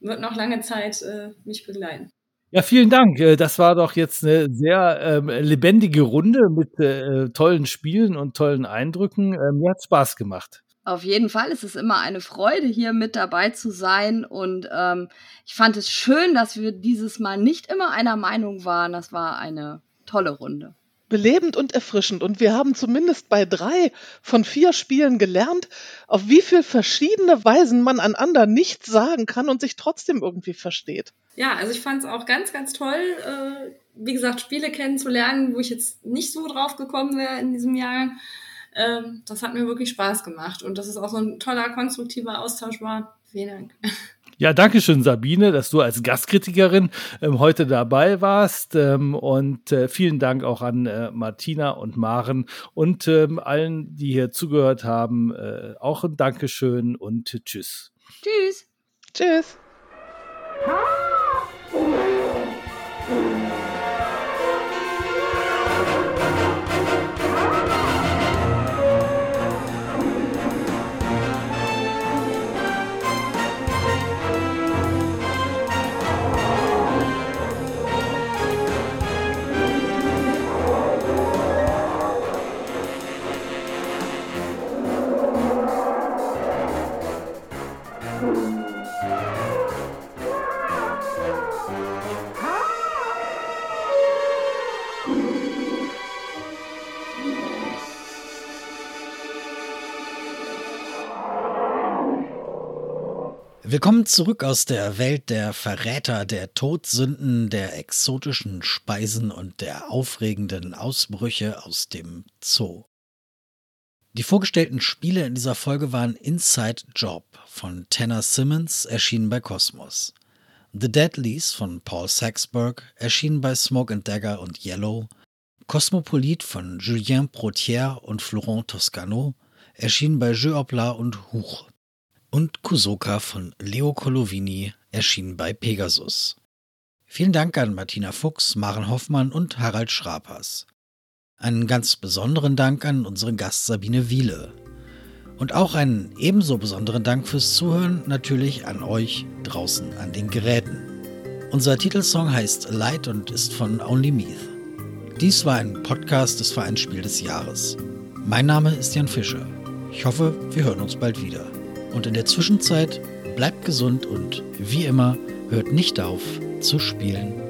wird noch lange Zeit äh, mich begleiten. Ja, vielen Dank. Äh, das war doch jetzt eine sehr ähm, lebendige Runde mit äh, tollen Spielen und tollen Eindrücken. Ähm, mir hat Spaß gemacht. Auf jeden Fall ist es immer eine Freude, hier mit dabei zu sein. Und ähm, ich fand es schön, dass wir dieses Mal nicht immer einer Meinung waren. Das war eine tolle Runde belebend und erfrischend. Und wir haben zumindest bei drei von vier Spielen gelernt, auf wie viele verschiedene Weisen man einander nichts sagen kann und sich trotzdem irgendwie versteht. Ja, also ich fand es auch ganz, ganz toll, äh, wie gesagt, Spiele kennenzulernen, wo ich jetzt nicht so drauf gekommen wäre in diesem Jahr. Ähm, das hat mir wirklich Spaß gemacht und dass es auch so ein toller, konstruktiver Austausch war. Vielen Dank. Ja, danke schön, Sabine, dass du als Gastkritikerin ähm, heute dabei warst. Ähm, und äh, vielen Dank auch an äh, Martina und Maren und ähm, allen, die hier zugehört haben. Äh, auch ein Dankeschön und tschüss. Tschüss. Tschüss. Willkommen zurück aus der Welt der Verräter, der Todsünden, der exotischen Speisen und der aufregenden Ausbrüche aus dem Zoo. Die vorgestellten Spiele in dieser Folge waren Inside Job von Tanner Simmons, erschienen bei Cosmos. The Deadlies von Paul Saxberg, erschienen bei Smoke and Dagger und Yellow. Cosmopolit von Julien Protier und Florent Toscano, erschienen bei Jeux Opla und Huch und Kusoka von Leo Colovini, erschienen bei Pegasus. Vielen Dank an Martina Fuchs, Maren Hoffmann und Harald Schrapers. Einen ganz besonderen Dank an unseren Gast Sabine Wiele. Und auch einen ebenso besonderen Dank fürs Zuhören natürlich an euch draußen an den Geräten. Unser Titelsong heißt Light und ist von Only Meath. Dies war ein Podcast des Vereinsspiel des Jahres. Mein Name ist Jan Fischer. Ich hoffe, wir hören uns bald wieder. Und in der Zwischenzeit bleibt gesund und wie immer hört nicht auf zu spielen